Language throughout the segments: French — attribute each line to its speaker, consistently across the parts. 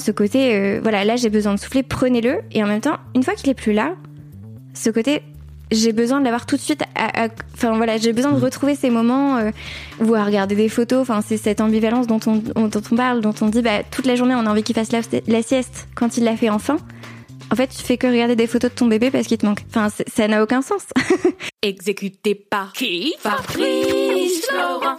Speaker 1: Ce côté, euh, voilà, là j'ai besoin de souffler, prenez-le. Et en même temps, une fois qu'il est plus là, ce côté, j'ai besoin de l'avoir tout de suite. Enfin voilà, j'ai besoin de mm. retrouver ces moments euh, où à regarder des photos. Enfin, c'est cette ambivalence dont on, dont on parle, dont on dit bah, toute la journée on a envie qu'il fasse la, sieste. Quand il l'a fait enfin, en fait, tu fais que regarder des photos de ton bébé parce qu'il te manque. Enfin, ça n'a aucun sens.
Speaker 2: Exécuté par qui? Fabrice Florent.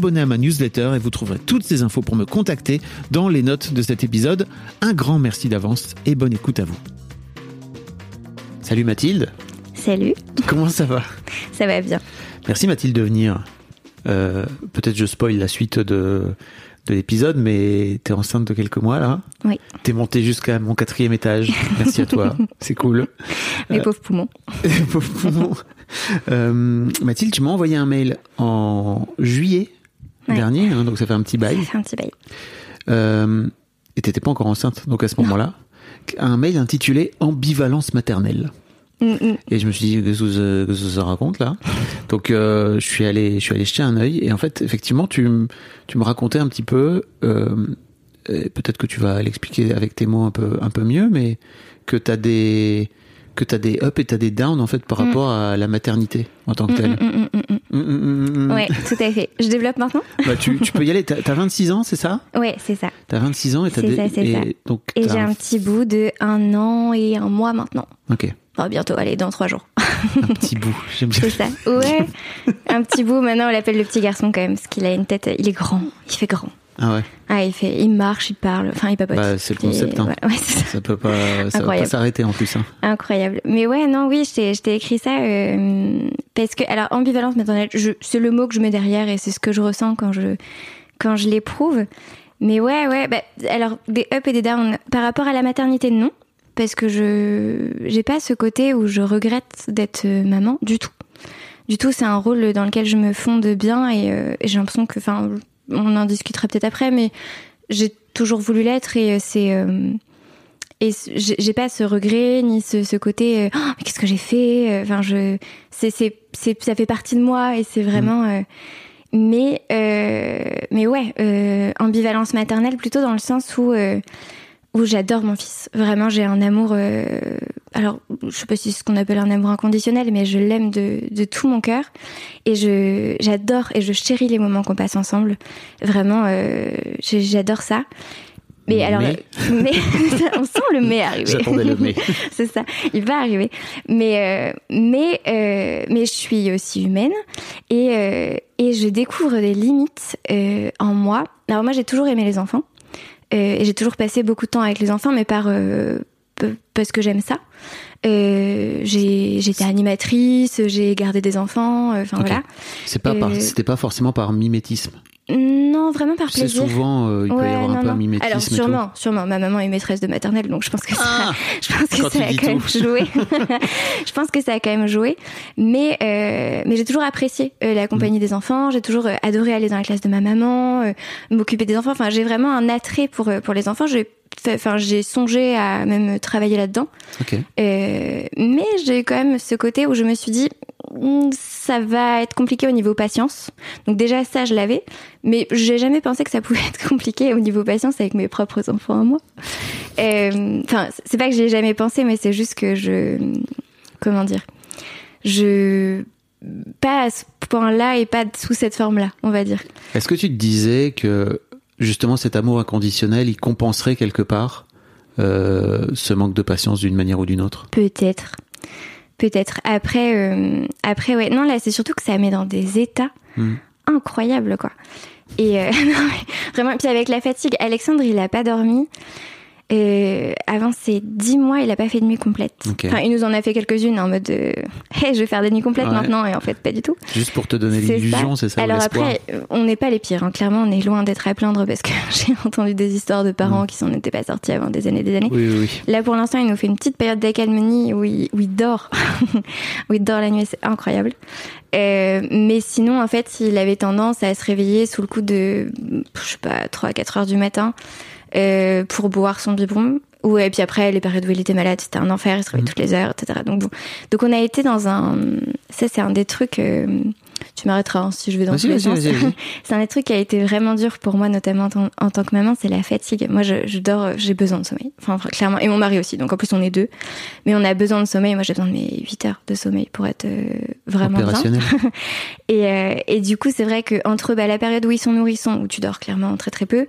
Speaker 3: Abonner à ma newsletter et vous trouverez toutes ces infos pour me contacter dans les notes de cet épisode. Un grand merci d'avance et bonne écoute à vous. Salut Mathilde.
Speaker 1: Salut.
Speaker 3: Comment ça va?
Speaker 1: Ça va bien.
Speaker 3: Merci Mathilde de venir. Euh, peut-être je spoil la suite de, de l'épisode, mais t'es enceinte de quelques mois là.
Speaker 1: Oui.
Speaker 3: T'es montée jusqu'à mon quatrième étage. Merci à toi. C'est cool.
Speaker 1: Mes euh, pauvres poumons.
Speaker 3: pauvres poumons. Euh, Mathilde, tu m'as envoyé un mail en juillet dernier, hein, donc ça fait un petit bail.
Speaker 1: Ça fait un petit bail.
Speaker 3: Euh, et t'étais pas encore enceinte, donc à ce moment-là, un mail intitulé Ambivalence maternelle. Mm, mm. Et je me suis dit, qu'est-ce que ça raconte là Donc euh, je suis allé, je suis allé jeter un œil et en fait, effectivement, tu, tu me racontais un petit peu, euh, peut-être que tu vas l'expliquer avec tes mots un peu, un peu mieux, mais que t'as des que tu as des up et tu as des down en fait par mm. rapport à la maternité en tant que telle.
Speaker 1: Oui, tout à fait. Je développe maintenant?
Speaker 3: Bah, tu, tu, peux y aller. Tu as, 26 ans, c'est ça?
Speaker 1: Oui, c'est ça.
Speaker 3: Tu as 26 ans et tu as
Speaker 1: des... ça, et, ça. Donc, et j'ai un... petit bout de un an et un mois maintenant.
Speaker 3: Ok.
Speaker 1: Enfin, bientôt, allez, dans trois jours.
Speaker 3: un petit bout, j'aime bien.
Speaker 1: C'est ça. Ouais, un petit bout. Maintenant, on l'appelle le petit garçon quand même, parce qu'il a une tête. Il est grand. Il fait grand.
Speaker 3: Ah ouais.
Speaker 1: Ah, il fait, il marche, il parle, enfin, il papote.
Speaker 3: Bah, c'est le concept. Hein.
Speaker 1: Ouais, ça.
Speaker 3: ça. peut pas, ça va pas s'arrêter en plus. Hein.
Speaker 1: Incroyable. Mais ouais, non, oui, je t'ai écrit ça euh, parce que, alors, ambivalence maternelle, c'est le mot que je mets derrière et c'est ce que je ressens quand je quand je l'éprouve. Mais ouais, ouais. Bah, alors, des up et des down par rapport à la maternité, non, parce que je j'ai pas ce côté où je regrette d'être euh, maman du tout. Du tout, c'est un rôle dans lequel je me fonde bien et, euh, et j'ai l'impression que, enfin, on en discutera peut-être après, mais j'ai toujours voulu l'être et euh, c'est euh, et j'ai pas ce regret ni ce, côté euh, oh, mais qu'est-ce que j'ai fait enfin je c'est c'est ça fait partie de moi et c'est vraiment mm. mais mais ouais ambivalence maternelle plutôt dans le sens où où j'adore mon fils. Vraiment, j'ai un amour. Euh, alors, je sais pas si c'est ce qu'on appelle un amour inconditionnel, mais je l'aime de, de tout mon cœur. Et je j'adore et je chéris les moments qu'on passe ensemble. Vraiment, euh, j'adore ça. Mais, alors, mais on sent le mais arriver.
Speaker 3: J'attendais le mais.
Speaker 1: c'est ça, il va arriver. Mais euh, mais euh, mais je suis aussi humaine et euh, et je découvre des limites euh, en moi. Alors moi, j'ai toujours aimé les enfants. Euh, et j'ai toujours passé beaucoup de temps avec les enfants, mais par euh, parce que j'aime ça. Euh, j'étais animatrice, j'ai gardé des enfants, enfin voilà.
Speaker 3: C'est pas c'était pas forcément par mimétisme.
Speaker 1: Non, vraiment par
Speaker 3: C'est
Speaker 1: plaisir.
Speaker 3: souvent, euh, il peut y
Speaker 1: Ouais,
Speaker 3: avoir un
Speaker 1: non,
Speaker 3: peu un
Speaker 1: non.
Speaker 3: mimétisme.
Speaker 1: Alors
Speaker 3: et tout.
Speaker 1: sûrement, sûrement. Ma maman est maîtresse de maternelle, donc je pense que ça,
Speaker 3: Ah
Speaker 1: je pense que
Speaker 3: Quand
Speaker 1: ça a quand même joué. je pense que ça a quand même joué. Mais euh, mais j'ai toujours apprécié euh, la compagnie
Speaker 3: Mm.
Speaker 1: des enfants. J'ai toujours euh, adoré aller dans la classe de ma maman, euh, m'occuper des enfants. Enfin, j'ai vraiment un attrait pour pour les enfants. J'ai Enfin, j'ai songé à même travailler là-dedans.
Speaker 3: Ok.
Speaker 1: Euh, mais j'ai quand même ce côté où je me suis dit, ça va être compliqué au niveau patience. Donc déjà ça, je l'avais, mais j'ai jamais pensé que ça pouvait être compliqué au niveau patience avec mes propres enfants à moi. Euh, Enfin, c'est pas que j'ai jamais pensé, mais c'est juste que je, comment dire, je pas à ce point-là et pas sous cette forme-là, on va dire.
Speaker 3: Est-ce que tu te disais que justement cet amour inconditionnel, il compenserait quelque part euh, ce manque de patience d'une manière ou d'une autre?
Speaker 1: Peut-être. Peut-être. Après, euh, après, ouais. Non, là, c'est surtout que ça met dans des états
Speaker 3: Hmm.
Speaker 1: incroyables, quoi. Et euh, non, mais vraiment, puis avec la fatigue, Alexandre, il a pas dormi. Euh, avant ces dix mois, il a pas fait de nuit complète. Enfin, il nous en a fait quelques-unes en mode, euh, hey, je vais faire des nuits complètes
Speaker 3: Ouais.
Speaker 1: maintenant, et en fait, pas du tout.
Speaker 3: Juste pour te donner l'illusion, c'est ça
Speaker 1: Alors après, euh, on n'est pas les pires. hein. Clairement, on est loin d'être à plaindre parce que j'ai entendu des histoires de parents
Speaker 3: Mm.
Speaker 1: qui s'en étaient pas sortis avant des années et des années.
Speaker 3: Oui, oui, oui.
Speaker 1: Là, pour l'instant, il nous fait une petite période d'accalmie où il, où il dort. où il dort la nuit, c'est incroyable. Euh, mais sinon, en fait, il avait tendance à se réveiller sous le coup de, je sais pas, 3 4 heures du matin euh, pour boire son biberon. Ou, et puis après, les périodes où il était malade, c'était un enfer, il se réveillait
Speaker 3: Mhm.
Speaker 1: toutes les heures, etc. Donc bon. Donc on a été dans un... Ça, c'est un des trucs... euh, tu m'arrêteras hein, si je vais dans tous les sens. c'est un des trucs qui a été vraiment dur pour moi, notamment en, tant- en tant que maman, c'est la fatigue. Moi, je, je dors, euh, j'ai besoin de sommeil. Enfin, clairement. Et mon mari aussi. Donc, en plus, on est deux. Mais on a besoin de sommeil. Moi, j'ai besoin de mes 8 heures de sommeil pour être euh, vraiment bien. Et, euh, et du coup, c'est vrai que entre bah, la période où ils sont nourrissons, où tu dors clairement très très peu,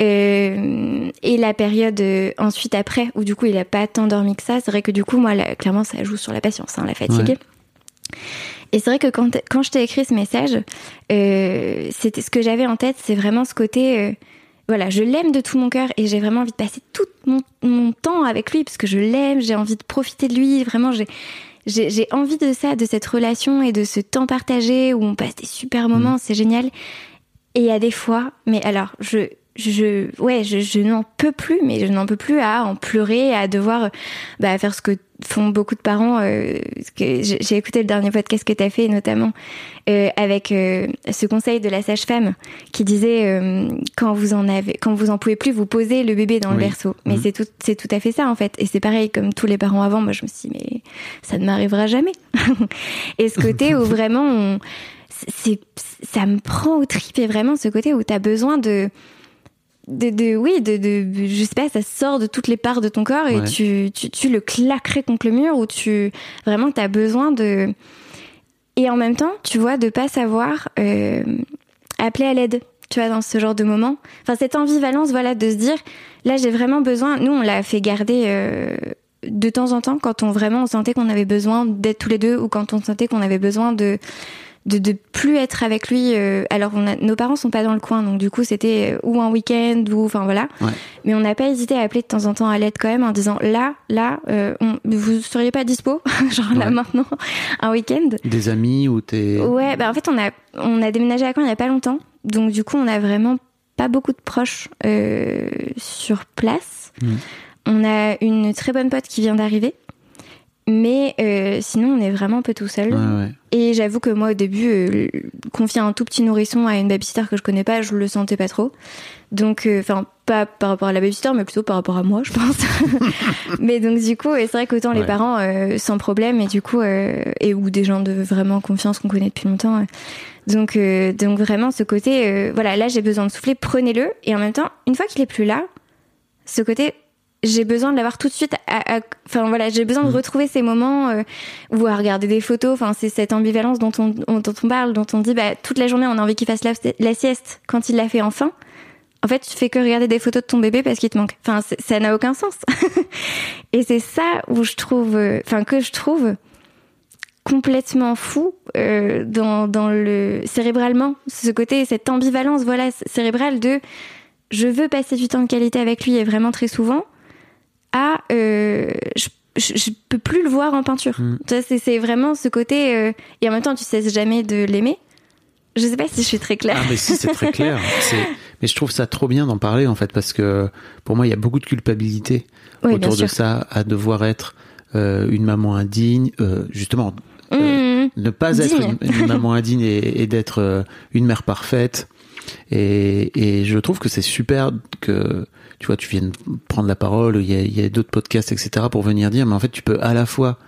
Speaker 1: euh, et la période ensuite après, où du coup il a pas tant dormi que ça, c'est vrai que du coup, moi, là, clairement, ça joue sur la patience, hein, la fatigue.
Speaker 3: Ouais.
Speaker 1: Et c'est vrai que quand, quand je t'ai écrit ce message, euh, c'était ce que j'avais en tête, c'est vraiment ce côté. euh, voilà, je l'aime de tout mon cœur et j'ai vraiment envie de passer tout mon, mon temps avec lui parce que je l'aime, j'ai envie de profiter de lui. Vraiment, j'ai j'ai j'ai envie de ça, de cette relation et de ce temps partagé où on passe des super moments, c'est génial. Et il y a des fois, mais alors, je, je, ouais, je, je n'en peux plus, mais je n'en peux plus à en pleurer, à devoir bah, faire ce que font beaucoup de parents. euh, que j'ai écouté le dernier podcast que tu as fait, notamment euh, avec euh, ce conseil de la sage-femme qui disait euh, quand vous en avez, quand vous en pouvez plus, vous posez le bébé dans le berceau. Mais
Speaker 3: Mhm.
Speaker 1: c'est tout, c'est tout à fait ça en fait. Et c'est pareil comme tous les parents avant. Moi, je me suis dit, mais ça ne m'arrivera jamais. et ce côté où vraiment on, c'est, ça me prend au trip et vraiment ce côté où tu as besoin de de, de oui de, de je sais pas ça sort de toutes les parts de ton corps et
Speaker 3: Ouais.
Speaker 1: tu, tu tu le claquerais contre le mur ou tu vraiment tu as besoin de et en même temps tu vois de pas savoir euh, appeler à l'aide tu vois dans ce genre de moment enfin cette ambivalence voilà de se dire là j'ai vraiment besoin nous on l'a fait garder euh, de temps en temps quand on vraiment on sentait qu'on avait besoin d'être tous les deux ou quand on sentait qu'on avait besoin de de, de plus être avec lui. euh, alors, on a, nos parents sont pas dans le coin, donc du coup, c'était euh, ou un week-end ou enfin voilà.
Speaker 3: Ouais.
Speaker 1: Mais on n'a pas hésité à appeler de temps en temps à l'aide quand même en disant là, là, euh, on, vous seriez pas dispo, genre là maintenant, un week-end.
Speaker 3: Des amis ou t'es.
Speaker 1: Ouais, bah en fait, on a on a déménagé à Caen il y a pas longtemps, donc du coup, on a vraiment pas beaucoup de proches euh, sur place.
Speaker 3: Mhm.
Speaker 1: On a une très bonne pote qui vient d'arriver. Mais euh, sinon, on est vraiment un peu tout seul.
Speaker 3: Ouais, ouais.
Speaker 1: Et j'avoue que moi, au début, euh, confier un tout petit nourrisson à une babysitter que je connais pas, je le sentais pas trop. Donc, euh, enfin, pas par rapport à la babysitter, mais plutôt par rapport à moi, je pense. mais donc, du coup, et c'est vrai qu'autant les parents, sans problème, et du coup, et ou des gens de vraiment confiance qu'on connaît depuis longtemps. donc, donc vraiment, ce côté, voilà, là, j'ai besoin de souffler, prenez-le. Et en même temps, une fois qu'il est plus là, ce côté, j'ai besoin de l'avoir tout de suite. Enfin voilà, j'ai besoin de retrouver ces moments euh, ou à regarder des photos. Enfin, c'est cette ambivalence dont on, on- dont on parle, dont on dit bah, toute la journée on a envie qu'il fasse la, la sieste. Quand il l'a fait enfin, en fait, tu fais que regarder des photos de ton bébé parce qu'il te manque. Enfin, ça n'a aucun sens. Et c'est ça où je trouve, euh, enfin que je trouve complètement fou euh, dans, dans le cérébralement, ce côté, cette ambivalence, voilà, cérébrale de je veux passer du temps de qualité avec lui et vraiment très souvent à euh, je, je, je peux plus le voir en peinture.
Speaker 3: Mm.
Speaker 1: Tu vois, C'est, c'est vraiment ce côté euh, et en même temps tu cesses jamais de l'aimer. Je sais pas si je suis très claire.
Speaker 3: Ah, mais si, c'est très clair. Mais je trouve ça trop bien d'en parler, en fait, parce que pour moi, il y a beaucoup de culpabilité
Speaker 1: Oui,
Speaker 3: autour de ça, à devoir être euh, une maman indigne, justement,
Speaker 1: Mmh.
Speaker 3: ne pas être une, une maman indigne et, et d'être une mère parfaite. Et, et je trouve que c'est super que tu vois, tu viennes prendre la parole. Il y a, y a d'autres podcasts, etc., pour venir dire, mais en fait, tu peux à la fois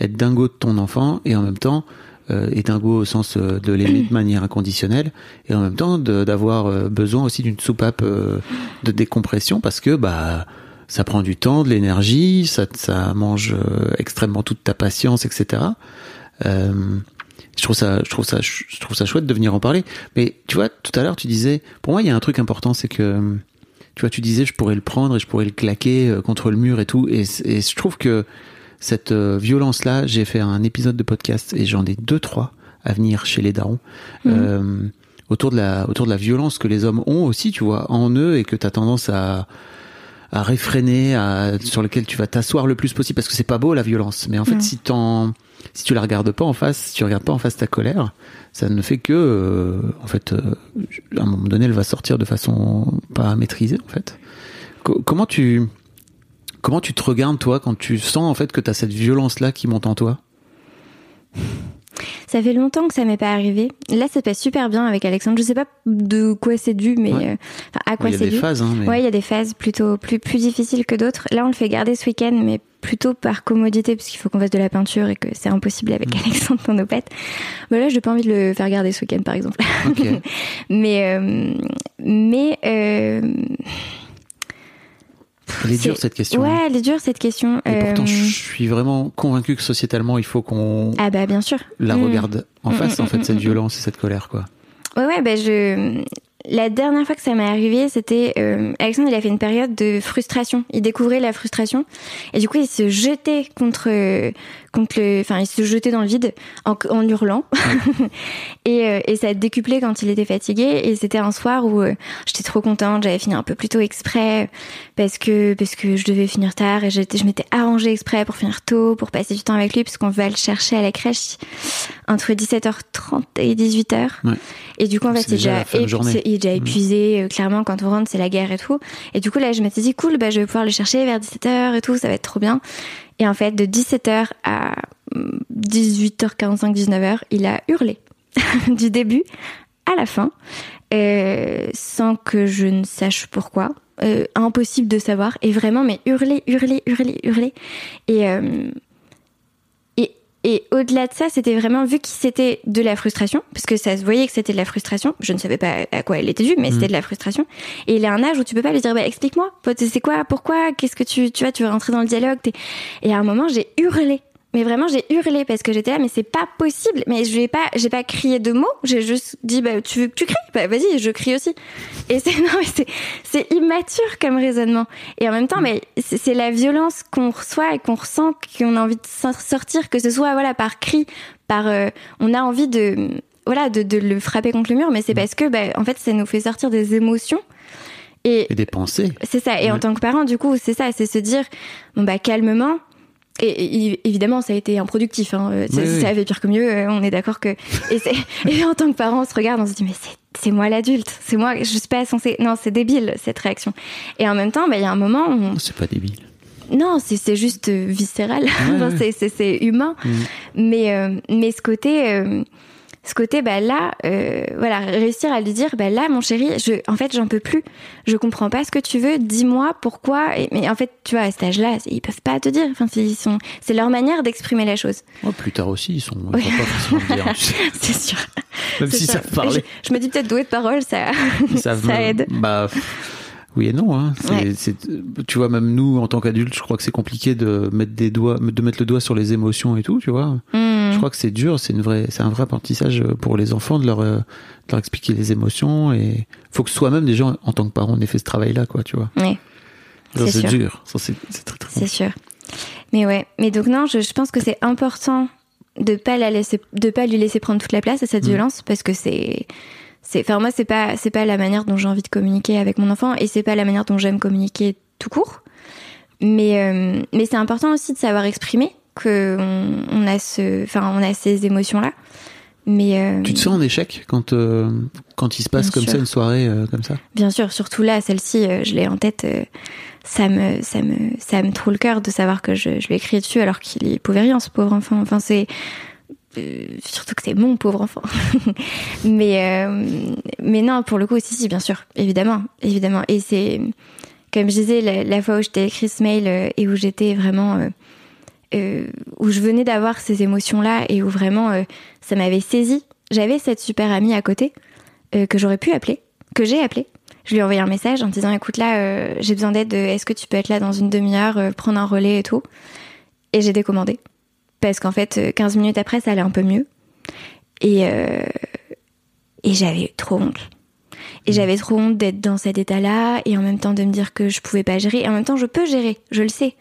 Speaker 3: être dingo de ton enfant et en même temps euh, et dingo au sens euh, de l'aimer de manière inconditionnelle et en même temps de- d'avoir euh, besoin aussi d'une soupape euh, de décompression parce que bah ça prend du temps, de l'énergie, ça, ça mange extrêmement toute ta patience, etc. Je trouve ça, je trouve ça, je trouve ça chouette de venir en parler. Mais tu vois, tout à l'heure, tu disais, pour moi, il y a un truc important, c'est que, tu vois, tu disais, je pourrais le prendre et je pourrais le claquer euh, contre le mur et tout. Et, et je trouve que cette euh, violence-là, j'ai fait un épisode de podcast et j'en ai deux, trois à venir chez les darons. Euh, autour de la, autour de la violence que les hommes ont aussi, tu vois, en eux et que tu as tendance à, à réfréner, à, sur lequel tu vas t'asseoir le plus possible parce que c'est pas beau la violence. Mais en fait,
Speaker 1: Mm.
Speaker 3: si t'en, si tu la regardes pas en face, si tu regardes pas en face ta colère, ça ne fait que, euh, en fait, euh, à un moment donné, elle va sortir de façon pas maîtrisée, en fait. Co- comment tu, comment tu te regardes toi quand tu sens en fait que t'as cette violence là qui monte en toi?
Speaker 1: Ça fait longtemps que ça m'est pas arrivé. Là, ça passe super bien avec Alexandre. Je sais pas de quoi c'est dû, mais
Speaker 3: Ouais.
Speaker 1: euh, enfin, à quoi
Speaker 3: Il y a
Speaker 1: c'est
Speaker 3: des
Speaker 1: dû.
Speaker 3: phases, hein, mais
Speaker 1: Ouais, il y a des phases plutôt plus plus difficiles que d'autres. Là, on le fait garder ce week-end, mais plutôt par commodité, parce qu'il faut qu'on fasse de la peinture et que c'est impossible avec
Speaker 3: Mm.
Speaker 1: Alexandre dans nos pètes. Bah là, j'ai pas envie de le faire garder ce week-end, par exemple. mais euh, mais euh,
Speaker 3: Elle est dure cette question.
Speaker 1: ouais, elle est dure cette question.
Speaker 3: Et pourtant,
Speaker 1: Euh,
Speaker 3: je suis vraiment convaincu que sociétalement, il faut qu'on
Speaker 1: ah bah bien sûr.
Speaker 3: la
Speaker 1: Mm.
Speaker 3: regarde en
Speaker 1: Mm,
Speaker 3: face,
Speaker 1: mm,
Speaker 3: en fait, cette violence et cette colère, quoi.
Speaker 1: Ouais, ouais, ben je. La dernière fois que ça m'est arrivé, c'était euh, Alexandre. Il a fait une période de frustration. Il découvrait la frustration et du coup, il se jetait contre contre le. Enfin, il se jetait dans le vide en, en hurlant. et, euh, et ça a décuplé quand il était fatigué. Et c'était un soir où euh, j'étais trop contente. J'avais fini un peu plus tôt exprès parce que parce que je devais finir tard et j'étais je m'étais arrangée exprès pour finir tôt, pour passer du temps avec lui, parce qu'on va le chercher à la crèche entre 17h30 et 18h.
Speaker 3: Ouais.
Speaker 1: Et du coup, en fait,
Speaker 3: C'est
Speaker 1: c'est
Speaker 3: déjà
Speaker 1: déjà, il est déjà
Speaker 3: Mhm.
Speaker 1: épuisé. euh, clairement, quand on rentre, c'est la guerre et tout. Et du coup, là, je m'étais dit, cool, bah, je vais pouvoir le chercher vers 17h et tout, ça va être trop bien. Et en fait, de 17h à hum, 18h45, 19h, il a hurlé. du début à la fin, euh, sans que je ne sache pourquoi. Euh, impossible de savoir. Et vraiment, mais hurler, hurler, hurler, hurler. Et, euh, et, au-delà de ça, c'était vraiment vu que c'était de la frustration, parce que ça se voyait que c'était de la frustration. Je ne savais pas à quoi elle était due, mais
Speaker 3: Mhm.
Speaker 1: c'était de la frustration. Et il a un âge où tu peux pas lui dire, bah, explique-moi, c'est quoi, pourquoi, qu'est-ce que tu, tu vois, tu veux rentrer dans le dialogue? Et à un moment, j'ai hurlé. Mais vraiment, j'ai hurlé parce que j'étais là, mais c'est pas possible. Mais je vais pas, j'ai pas crié de mots. J'ai juste dit, bah, tu veux que tu cries? Bah, vas-y, je crie aussi. Et c'est, non, mais c'est, c'est immature comme raisonnement. Et en même temps, mais c'est la violence qu'on reçoit et qu'on ressent, qu'on a envie de sor- sortir, que ce soit, voilà, par cri, par, euh, on a envie de, voilà, de, de le frapper contre le mur, mais c'est parce que, bah, en fait, ça nous fait sortir des émotions. Et
Speaker 3: Et des pensées.
Speaker 1: c'est ça. Et en
Speaker 3: Ouais.
Speaker 1: tant que parent, du coup, c'est ça, c'est se dire, bon bah calmement. Et, et- évidemment, ça a été improductif. Hein. Euh, Ça,
Speaker 3: Oui, oui.
Speaker 1: ça avait pire que mieux. euh, On est d'accord que. Et, en tant que parent, on se regarde, on se dit mais c'est c'est moi l'adulte, c'est moi. Je suis pas censée. Non, c'est débile cette réaction. Et en même temps, bah, il y a un moment, où on-
Speaker 3: C'est pas débile.
Speaker 1: non, c'est juste euh, viscéral.
Speaker 3: Ouais.
Speaker 1: c'est- humain.
Speaker 3: Mm.
Speaker 1: Mais euh, mais ce côté. euh, ce côté, bah là, euh, voilà, réussir à lui dire, bah là, mon chéri, je, en fait, j'en peux plus. Je comprends pas ce que tu veux. Dis-moi pourquoi. Et, mais en fait, tu vois, à cet âge-là, ils peuvent pas te dire. Enfin, c'est- ils sont, c'est leur manière d'exprimer la chose.
Speaker 3: Oh, plus tard aussi, ils sont ils
Speaker 1: Oui.
Speaker 3: vont pas forcément dire.
Speaker 1: c'est sûr.
Speaker 3: Même
Speaker 1: C'est
Speaker 3: s'ils
Speaker 1: ça.
Speaker 3: savent parler.
Speaker 1: Je, je me dis peut-être doué de parole, ça, ça aide.
Speaker 3: Bah, oui et non. Hein.
Speaker 1: Ouais.
Speaker 3: tu vois, même nous, en tant qu'adultes, je crois que c'est compliqué de mettre des doigts, de mettre le doigt sur les émotions et tout, tu vois.
Speaker 1: Hmm.
Speaker 3: Je crois que c'est dur, c'est une vraie, c'est un vrai apprentissage pour les enfants de leur, euh, de leur expliquer les émotions et faut que soi-même déjà en tant que parent on ait fait ce travail-là, quoi, tu vois.
Speaker 1: Ouais. C'est
Speaker 3: dur, c'est très très
Speaker 1: C'est sûr. Mais ouais. Mais donc non, je, je pense que c'est important de pas la laisser, de pas lui laisser prendre toute la place à cette
Speaker 3: Mm.
Speaker 1: violence parce que c'est, c'est, enfin moi c'est pas, c'est pas la manière dont j'ai envie de communiquer avec mon enfant et c'est pas la manière dont j'aime communiquer tout court. Mais euh, mais c'est important aussi de savoir exprimer que on, on a ce, enfin on a ces émotions là. Mais euh,
Speaker 3: Tu te sens en échec quand, euh, quand il se passe comme
Speaker 1: sûr.
Speaker 3: ça une soirée euh, comme ça?
Speaker 1: Bien sûr, surtout là, celle-ci, euh, je l'ai en tête. euh, ça me, ça me, ça me trouve le cœur de savoir que je, je lui ai crié dessus alors qu'il pouvait rien, ce pauvre enfant. Enfin, c'est surtout que c'est mon pauvre enfant. mais, euh, mais non, pour le coup, si, si, bien sûr, évidemment, évidemment. Et c'est, comme je disais, la, fois où je t'ai écrit ce mail euh, et où j'étais vraiment, euh, où je venais d'avoir ces émotions-là et où vraiment ça m'avait saisi. J'avais cette super amie à côté que j'aurais pu appeler, que j'ai appelé. Je lui ai envoyé un message en disant écoute là, j'ai besoin d'aide. Est-ce que tu peux être là dans une demi-heure, prendre un relais et tout Et j'ai décommandé parce qu'en fait, euh, 15 minutes après, ça allait un peu mieux. Et euh, et j'avais trop honte. Et j'avais trop honte d'être dans cet état-là et en même temps de me dire que je pouvais pas gérer. Et en même temps, je peux gérer, je le sais.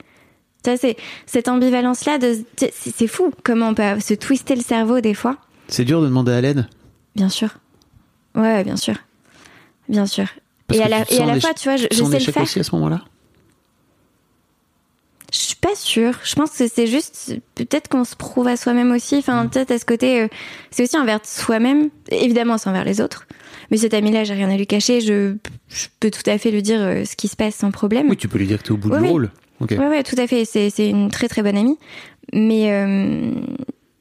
Speaker 1: Ça, c'est cette ambivalence-là. de C'est fou comment on peut se twister le cerveau des fois.
Speaker 3: C'est dur de demander à l'aide?
Speaker 1: Bien sûr. Ouais, bien sûr. Bien sûr.
Speaker 3: Parce
Speaker 1: et à la, et à la fois, tu vois, je, sais le faire.
Speaker 3: aussi à ce moment-là?
Speaker 1: Je suis pas sûre. Je pense que c'est juste peut-être qu'on se prouve à soi-même aussi. Enfin,
Speaker 3: Mm.
Speaker 1: peut-être à ce côté, euh, c'est aussi envers soi-même. Évidemment, c'est envers les autres. Mais cet ami-là, j'ai rien à lui cacher. Je, je peux tout à fait lui dire euh, ce qui se passe sans problème.
Speaker 3: Oui, tu peux lui dire que t'es au bout
Speaker 1: Oui,
Speaker 3: du
Speaker 1: oui.
Speaker 3: rôle. Ok.
Speaker 1: Ouais, ouais, tout à fait. C'est, une très très bonne amie. Mais euh,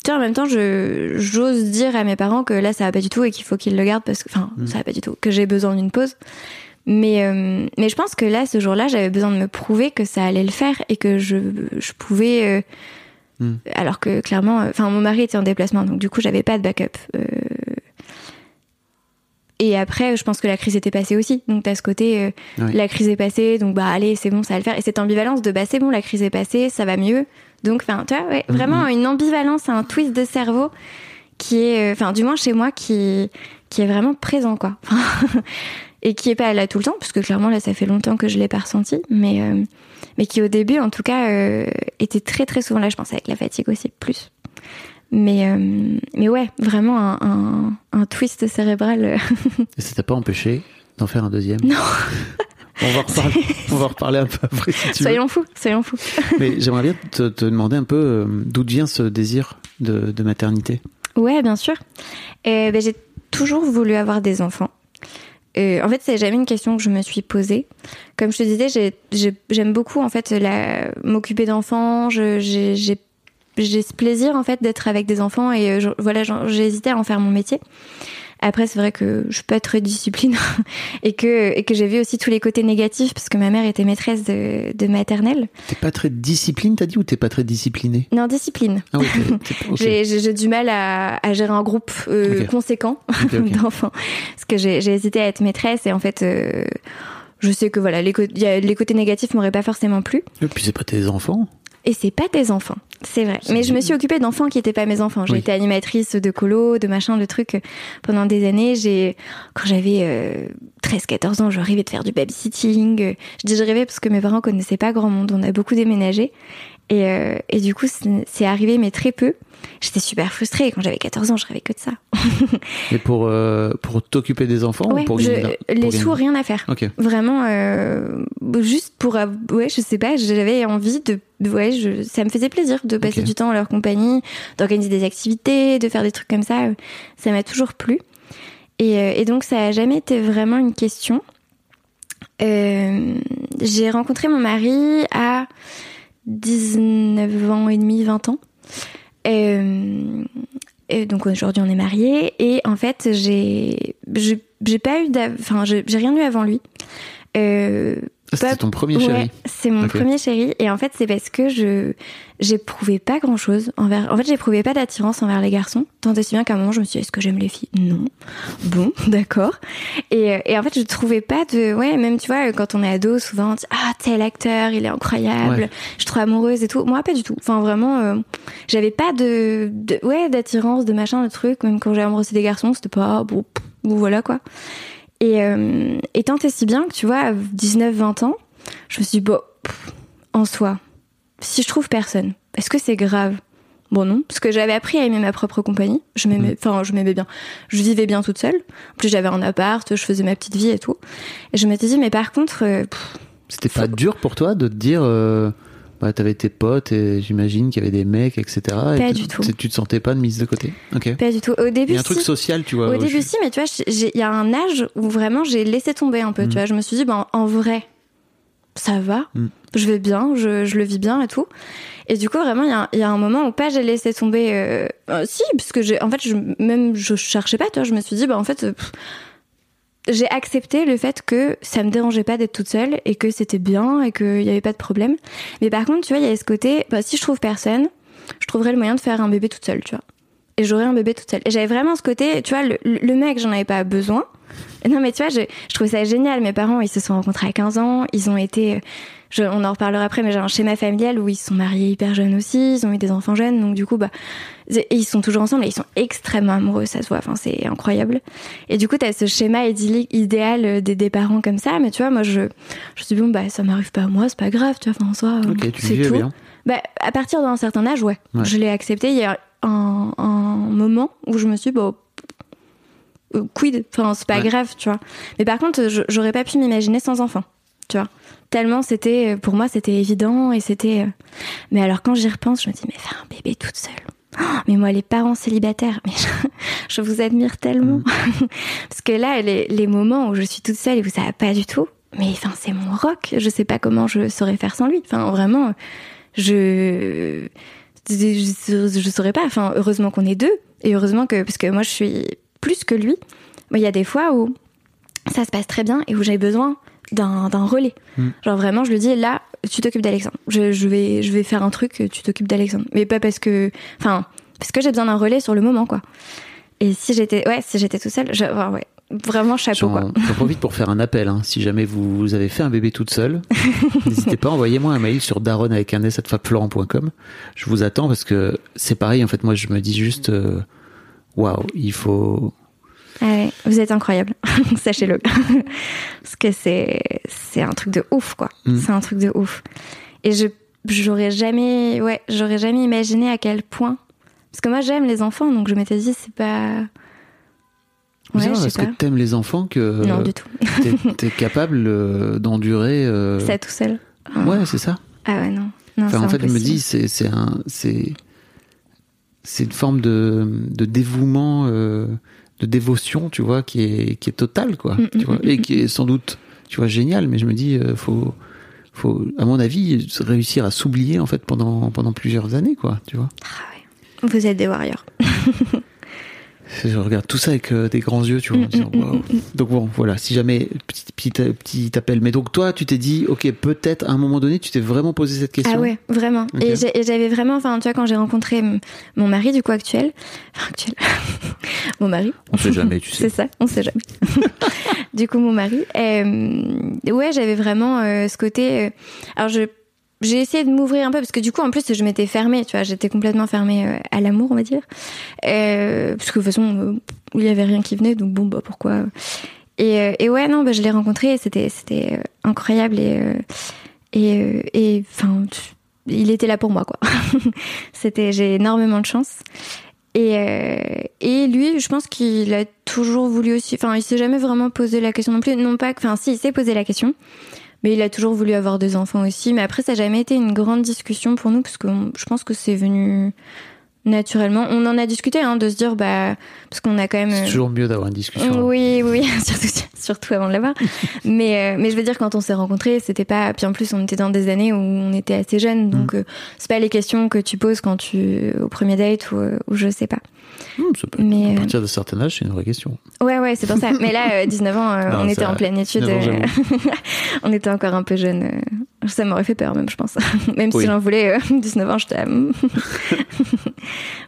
Speaker 1: tu vois, en même temps, je, j'ose dire à mes parents que là, ça va pas du tout et qu'il faut qu'ils le gardent parce que, enfin,
Speaker 3: Mm.
Speaker 1: ça va pas du tout, que j'ai besoin d'une pause. Mais, euh, mais je pense que là, ce jour-là, j'avais besoin de me prouver que ça allait le faire et que je, je pouvais. euh,
Speaker 3: Mm.
Speaker 1: Alors que clairement, euh, enfin, mon mari était en déplacement, donc du coup, j'avais pas de backup. Euh, et après, je pense que la crise était passée aussi. Donc, t'as ce côté, euh,
Speaker 3: Oui.
Speaker 1: la crise est passée, donc bah allez, c'est bon, ça va le faire. Et cette ambivalence de bah c'est bon, la crise est passée, ça va mieux. Donc, enfin, tu vois, ouais,
Speaker 3: Mhm.
Speaker 1: vraiment une ambivalence, un twist de cerveau qui est, enfin, du moins chez moi, qui, qui est vraiment présent, quoi. et qui est pas là tout le temps, parce que clairement, là, ça fait longtemps que je l'ai pas ressenti, mais, euh, mais qui au début, en tout cas, euh, était très très souvent là, je pense, avec la fatigue aussi, plus. Mais, euh, mais ouais, vraiment un, un, un twist cérébral.
Speaker 3: Et ça t'a pas empêché d'en faire un deuxième?
Speaker 1: Non.
Speaker 3: on, va reparler, on va reparler un peu après si tu veux.
Speaker 1: soyons fous, soyons fous.
Speaker 3: Mais j'aimerais bien te, te demander un peu d'où vient ce désir de, de maternité?
Speaker 1: Ouais, bien sûr. Euh, ben, j'ai toujours voulu avoir des enfants. Euh, en fait, c'est jamais une question que je me suis posée. Comme je te disais, j'ai- j'ai- j'aime beaucoup en fait m'occuper d'enfants. J'ai ce plaisir en fait d'être avec des enfants et euh, je- voilà, hésité à en faire mon métier. Après, c'est vrai que je suis pas très discipline et que et que j'ai vu aussi tous les côtés négatifs parce que ma mère était maîtresse de, de maternelle.
Speaker 3: T'es pas très discipline, t'as dit, ou t'es pas très discipliné
Speaker 1: Non, discipline.
Speaker 3: Ah.
Speaker 1: J'ai- du mal à, à gérer un groupe euh, conséquent d'enfants. Parce que j'ai hésité à être maîtresse et en fait, euh, je sais que voilà, les, les côtés négatifs m'auraient pas forcément plu.
Speaker 3: Et puis c'est pas tes enfants.
Speaker 1: Et c'est pas des enfants, c'est vrai. Mais je me suis occupée d'enfants qui étaient pas mes enfants. J'ai
Speaker 3: Oui.
Speaker 1: été animatrice de colo, de machin, de trucs euh, pendant des années. J'ai, quand j'avais euh, 13-14 ans, je rêvais de faire du babysitting. Je dis je rêvais parce que mes parents connaissaient pas grand monde. On a beaucoup déménagé. Et, euh, et du coup, c'est c'est arrivé, mais très peu. J'étais super frustrée. Quand j'avais 14 ans, je rêvais que de ça.
Speaker 3: Et pour, euh, pour t'occuper des enfants
Speaker 1: Ouais,
Speaker 3: ou pour
Speaker 1: je-
Speaker 3: gagner
Speaker 1: les
Speaker 3: pour gagner-
Speaker 1: sous, rien à faire.
Speaker 3: Ok.
Speaker 1: Vraiment, euh, juste pour, ouais, je sais pas, j'avais envie de, ouais, je, ça me faisait plaisir de passer du temps en leur compagnie, d'organiser des activités, de faire des trucs comme ça. Ça m'a toujours plu. Et, euh, et donc, ça a jamais été vraiment une question. Euh, j'ai rencontré mon mari à 19 ans et demi, 20 ans. Euh, et donc aujourd'hui on est mariés et en fait j'ai j'ai pas eu enfin j'ai rien eu avant lui. Euh,
Speaker 3: Ah, C'était ton premier
Speaker 1: ouais,
Speaker 3: chéri.
Speaker 1: c'est mon premier chéri et en fait c'est parce que je j'éprouvais pas grand chose envers en fait j'éprouvais pas d'attirance envers les garçons. Tant et si bien qu'à un moment je me suis dit est-ce que j'aime les filles? Non. Bon d'accord. Et, euh, et en fait je trouvais pas de ouais même tu vois quand on est ado souvent on dit ah tel acteur il est incroyable
Speaker 3: Ouais.
Speaker 1: je suis trop amoureuse et tout. Moi pas du tout. Enfin vraiment euh, j'avais pas de, de ouais d'attirance de machin de truc. Même quand j'ai embrassé des garçons c'était pas bon, pff, bon voilà quoi. Et, euh, et tant et si bien que tu vois, à 19-20 ans, je me suis dit, bon, pff, en soi, si je trouve personne, est-ce que c'est grave? Bon non, parce que j'avais appris à aimer ma propre compagnie. Je m'aimais, enfin je m'aimais bien. Je vivais bien toute seule. En plus j'avais un appart, je faisais ma petite vie et tout. Et je m'étais dit mais par contre, euh,
Speaker 3: C'était pas dur pour toi de te dire, euh, bah, t'avais tes potes et j'imagine qu'il y avait des mecs, etc.
Speaker 1: Pas
Speaker 3: et
Speaker 1: du
Speaker 3: tu-
Speaker 1: tout.
Speaker 3: Tu te sentais pas de mise de côté? Ok.
Speaker 1: Pas du tout. Au
Speaker 3: Il
Speaker 1: début,
Speaker 3: y a un truc social, tu vois.
Speaker 1: Au début,
Speaker 3: je-
Speaker 1: si, mais tu vois, il y a un âge où vraiment j'ai laissé tomber un peu.
Speaker 3: Mm.
Speaker 1: Tu vois, je me suis dit, ben, en vrai, ça va,
Speaker 3: Mm.
Speaker 1: je vais bien, je, je le vis bien et tout. Et du coup, vraiment, il y y a un moment où pas j'ai laissé tomber. euh, euh, si, parce que j'ai, en fait, je, même je cherchais pas. Tu vois, je me suis dit, bah en fait. euh, j'ai accepté le fait que ça me dérangeait pas d'être toute seule et que c'était bien et qu'il y avait pas de problème. Mais par contre, tu vois, il y avait ce côté, bah, si je trouve personne, je trouverai le moyen de faire un bébé toute seule, tu vois. Et j'aurais un bébé toute seule. Et j'avais vraiment ce côté, tu vois, le, le mec, j'en avais pas besoin. Non, mais tu vois, je, je trouvais ça génial. Mes parents, ils se sont rencontrés à 15 ans. Ils ont été, je, on en reparlera après, mais j'ai un schéma familial où ils se sont mariés hyper jeunes aussi. Ils ont eu des enfants jeunes. Donc, du coup, bah, ils sont toujours ensemble et ils sont extrêmement amoureux, ça se voit. Enfin, c'est incroyable. Et du coup, t'as ce schéma idyllique, idéal des, des parents comme ça. Mais tu vois, moi, je, je me suis dit, bon, bah, ça m'arrive pas à moi, c'est pas grave, tu vois. Enfin, en soi, euh,
Speaker 3: Ok, tu le
Speaker 1: c'est tout.
Speaker 3: bien.
Speaker 1: Bah, à partir d'un certain âge, ouais.
Speaker 3: Ouais.
Speaker 1: Je l'ai accepté. Il y a un, un moment où je me suis dit, bon, euh, quid Enfin, c'est pas
Speaker 3: Ouais.
Speaker 1: grave, tu vois. Mais par contre, je- j'aurais pas pu m'imaginer sans enfant, tu vois. Tellement c'était, pour moi, c'était évident et c'était. euh, Mais alors, quand j'y repense, je me dis, mais faire un bébé toute seule. Oh, mais moi, les parents célibataires, mais je, je vous admire tellement. Parce que là, les, les moments où je suis toute seule et où ça va pas du tout, mais enfin, c'est mon rock. Je sais pas comment je saurais faire sans lui. Enfin, vraiment, je je, je saurais pas. Enfin, heureusement qu'on est deux et heureusement que parce que moi je suis plus que lui. Il y a des fois où ça se passe très bien et où j'ai besoin d'un d'un relais.
Speaker 3: Mm.
Speaker 1: Genre vraiment, je lui dis là, tu t'occupes d'Alexandre. Je, je vais je vais faire un truc, tu t'occupes d'Alexandre. Mais pas parce que, enfin, parce que j'ai besoin d'un relais sur le moment quoi. Et si j'étais, ouais, si j'étais tout seul, je, ouais, ouais, vraiment chapeau quoi.
Speaker 3: J'en j'en profite pour faire un appel. hein. Si jamais vous, vous avez fait un bébé toute seule, n'hésitez pas, envoyez-moi un mail sur daron avec un s. Je vous attends parce que c'est pareil. En fait, moi, je me dis juste, euh, waouh, il faut.
Speaker 1: Ah ouais, vous êtes incroyable, sachez-le. Parce que c'est c'est un truc de ouf quoi.
Speaker 3: Mm.
Speaker 1: C'est un truc de ouf. Et je j'aurais jamais ouais, j'aurais jamais imaginé à quel point parce que moi j'aime les enfants donc je m'étais dit c'est pas
Speaker 3: C'est
Speaker 1: Ouais,
Speaker 3: pas. que t'aimes les enfants que
Speaker 1: non du tout.
Speaker 3: t'es capable euh, d'endurer. euh,
Speaker 1: Ça tout seul.
Speaker 3: Ouais, c'est ça.
Speaker 1: Ah ouais non. non
Speaker 3: Enfin,
Speaker 1: c'est
Speaker 3: en fait, je me
Speaker 1: impossible.
Speaker 3: dis, c'est c'est un c'est c'est une forme de de dévouement, euh, de dévotion, tu vois, qui est qui est totale, quoi.
Speaker 1: Mm,
Speaker 3: tu
Speaker 1: mm,
Speaker 3: vois,
Speaker 1: mm,
Speaker 3: et qui est sans doute, tu vois, génial. Mais je me dis, euh, faut faut, à mon avis, réussir à s'oublier en fait pendant pendant plusieurs années, quoi. Tu vois.
Speaker 1: Ah ouais. Vous êtes des warriors.
Speaker 3: Je regarde tout ça avec euh, des grands yeux, tu vois. en
Speaker 1: Mm,
Speaker 3: disant,
Speaker 1: mm,
Speaker 3: waouh. Donc bon, voilà. Si jamais petit petit petit appel. Mais donc toi, tu t'es dit, ok, peut-être à un moment donné, tu t'es vraiment posé cette question?
Speaker 1: Ah ouais, vraiment. Et j'avais vraiment, enfin, tu vois, quand j'ai rencontré mon mari, du coup, actuel, enfin, actuel, mon mari,
Speaker 3: On sait jamais, tu sais.
Speaker 1: c'est ça, on sait jamais. du coup, mon mari, euh, ouais, j'avais vraiment euh, ce côté. euh, alors, je j'ai essayé de m'ouvrir un peu parce que du coup, en plus, je m'étais fermée, tu vois, j'étais complètement fermée euh, à l'amour, on va dire, euh, parce que de toute façon, euh, il y avait rien qui venait, donc bon, bah pourquoi? Et, ouais, non, bah, je l'ai rencontré, c'était c'était incroyable et et et enfin, il était là pour moi, quoi. c'était, j'ai énormément de chance. Et, et lui, je pense qu'il a toujours voulu aussi. Enfin, il s'est jamais vraiment posé la question non plus. Non pas. Enfin, si, il s'est posé la question. Mais il a toujours voulu avoir des enfants aussi. Mais après, ça n'a jamais été une grande discussion pour nous, parce que je pense que c'est venu naturellement. On en a discuté, hein, de se dire, bah. Parce qu'on a quand même.
Speaker 3: C'est
Speaker 1: euh,
Speaker 3: toujours mieux d'avoir une discussion.
Speaker 1: oui, oui, surtout, surtout avant de l'avoir. mais, euh, mais je veux dire, quand on s'est rencontrés, c'était pas. Puis en plus, on était dans des années où on était assez jeunes, donc
Speaker 3: Mm.
Speaker 1: euh, c'est pas les questions que tu poses quand tu au premier date ou, euh, ou je sais pas.
Speaker 3: Hum, ça peut-
Speaker 1: Mais,
Speaker 3: à partir d'un certain âge, c'est une vraie question.
Speaker 1: Ouais, ouais, c'est pour ça. Mais là, euh, 19 ans,
Speaker 3: Non,
Speaker 1: on était en pleine étude.
Speaker 3: 19 ans,
Speaker 1: on était encore un peu jeunes. Ça m'aurait fait peur, même, je pense. même
Speaker 3: Oui.
Speaker 1: si j'en voulais euh, 19 ans, j'étais.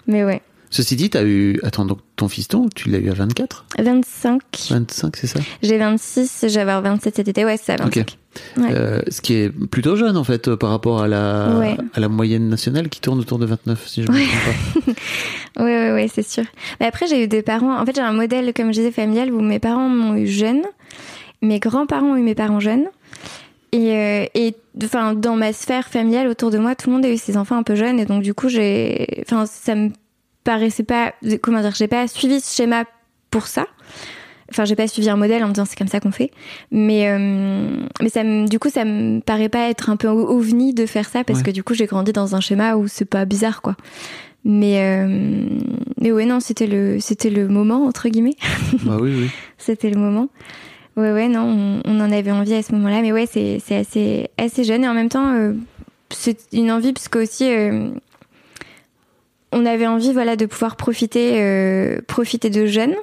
Speaker 1: Mais ouais.
Speaker 3: Ceci dit, t'as eu. Attends, donc ton fiston, tu l'as eu à 24
Speaker 1: 25.
Speaker 3: 25, c'est ça?
Speaker 1: J'ai 26, je vais avoir 27 cet été. Ouais, c'est ça, 25. Ouais.
Speaker 3: Euh, Ce qui est plutôt jeune, en fait, euh, par rapport à la,
Speaker 1: Ouais.
Speaker 3: à la moyenne nationale qui tourne autour de 29, si je me
Speaker 1: Ouais.
Speaker 3: trompe pas.
Speaker 1: Oui, oui, oui, c'est sûr. Mais après, j'ai eu des parents. En fait, j'ai un modèle, comme je disais, familial où mes parents m'ont eu jeune, mes grands-parents ont eu mes parents jeunes. Et, euh, et enfin, dans ma sphère familiale autour de moi, tout le monde a eu ses enfants un peu jeunes. Et donc, du coup, j'ai. Enfin, ça me paraissait pas. Comment dire J'ai pas suivi ce schéma pour ça. Enfin, j'ai pas suivi un modèle en me disant c'est comme ça qu'on fait, mais euh, mais ça me, du coup, ça me paraît pas être un peu ovni de faire ça parce
Speaker 3: Ouais.
Speaker 1: que du coup, j'ai grandi dans un schéma où c'est pas bizarre, quoi. Mais euh, mais ouais, non, c'était le c'était le moment entre guillemets.
Speaker 3: Bah oui, oui.
Speaker 1: C'était le moment. Ouais, ouais, non, on, on en avait envie à ce moment-là, mais ouais, c'est c'est assez, assez jeune et en même temps, euh, c'est une envie parce que aussi, euh, on avait envie, voilà, de pouvoir profiter, euh, profiter de jeunes.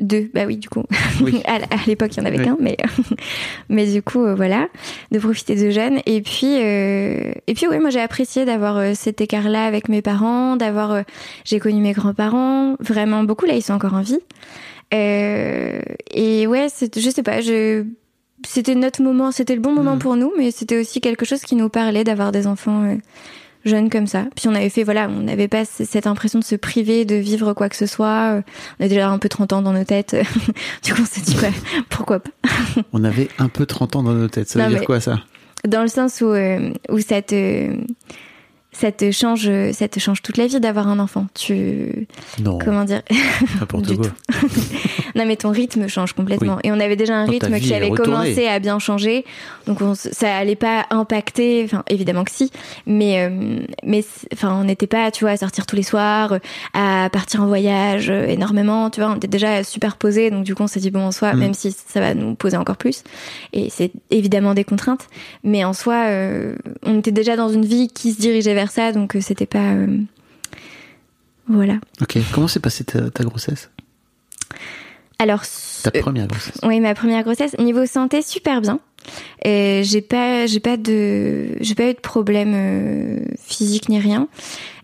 Speaker 1: Deux, bah oui, du coup.
Speaker 3: Oui.
Speaker 1: à, à l'époque, il y en avait
Speaker 3: Oui.
Speaker 1: qu'un, mais, mais du coup, voilà, de profiter de jeunes. Et puis, et puis, oui, moi, j'ai apprécié d'avoir cet écart-là avec mes parents, d'avoir, j'ai connu mes grands-parents, vraiment beaucoup. Là, ils sont encore en vie. Euh, et ouais, je sais pas, je, c'était notre moment, c'était le bon moment
Speaker 3: Mhm.
Speaker 1: pour nous, mais c'était aussi quelque chose qui nous parlait d'avoir des enfants euh, jeunes comme ça. Puis on avait fait, voilà, on n'avait pas cette impression de se priver de vivre quoi que ce soit. Euh, On a déjà un peu 30 ans dans nos têtes. du coup, on s'est dit, ouais, pourquoi pas?
Speaker 3: On avait un peu 30 ans dans nos têtes. Ça veut dire quoi ça?
Speaker 1: Dans le sens où, euh, où ça te, ça te change, ça te change toute la vie d'avoir un enfant. Tu,
Speaker 3: Non,
Speaker 1: comment dire?
Speaker 3: n'importe quoi.
Speaker 1: Non, mais ton rythme change complètement. Et on avait déjà un rythme qui avait commencé à bien changer. Donc, on, ça allait pas impacter. Enfin, évidemment que si. Mais, euh, mais, enfin, on n'était pas, tu vois, à sortir tous les soirs, à partir en voyage euh, énormément. Tu vois, on était déjà super posés. Donc, du coup, on s'est dit, bon, en soi,
Speaker 3: Mm.
Speaker 1: même si ça va nous poser encore plus. Et c'est évidemment des contraintes. Mais en soi, euh, on était déjà dans une vie qui se dirigeait vers ça. Donc, euh, c'était pas, euh, voilà.
Speaker 3: Ok, comment s'est passée ta, ta grossesse?
Speaker 1: Alors,
Speaker 3: Ta
Speaker 1: euh,
Speaker 3: première grossesse
Speaker 1: Oui, ma première grossesse, niveau santé, super bien. Et j'ai pas, j'ai pas de, j'ai pas eu de problème euh, physique ni rien.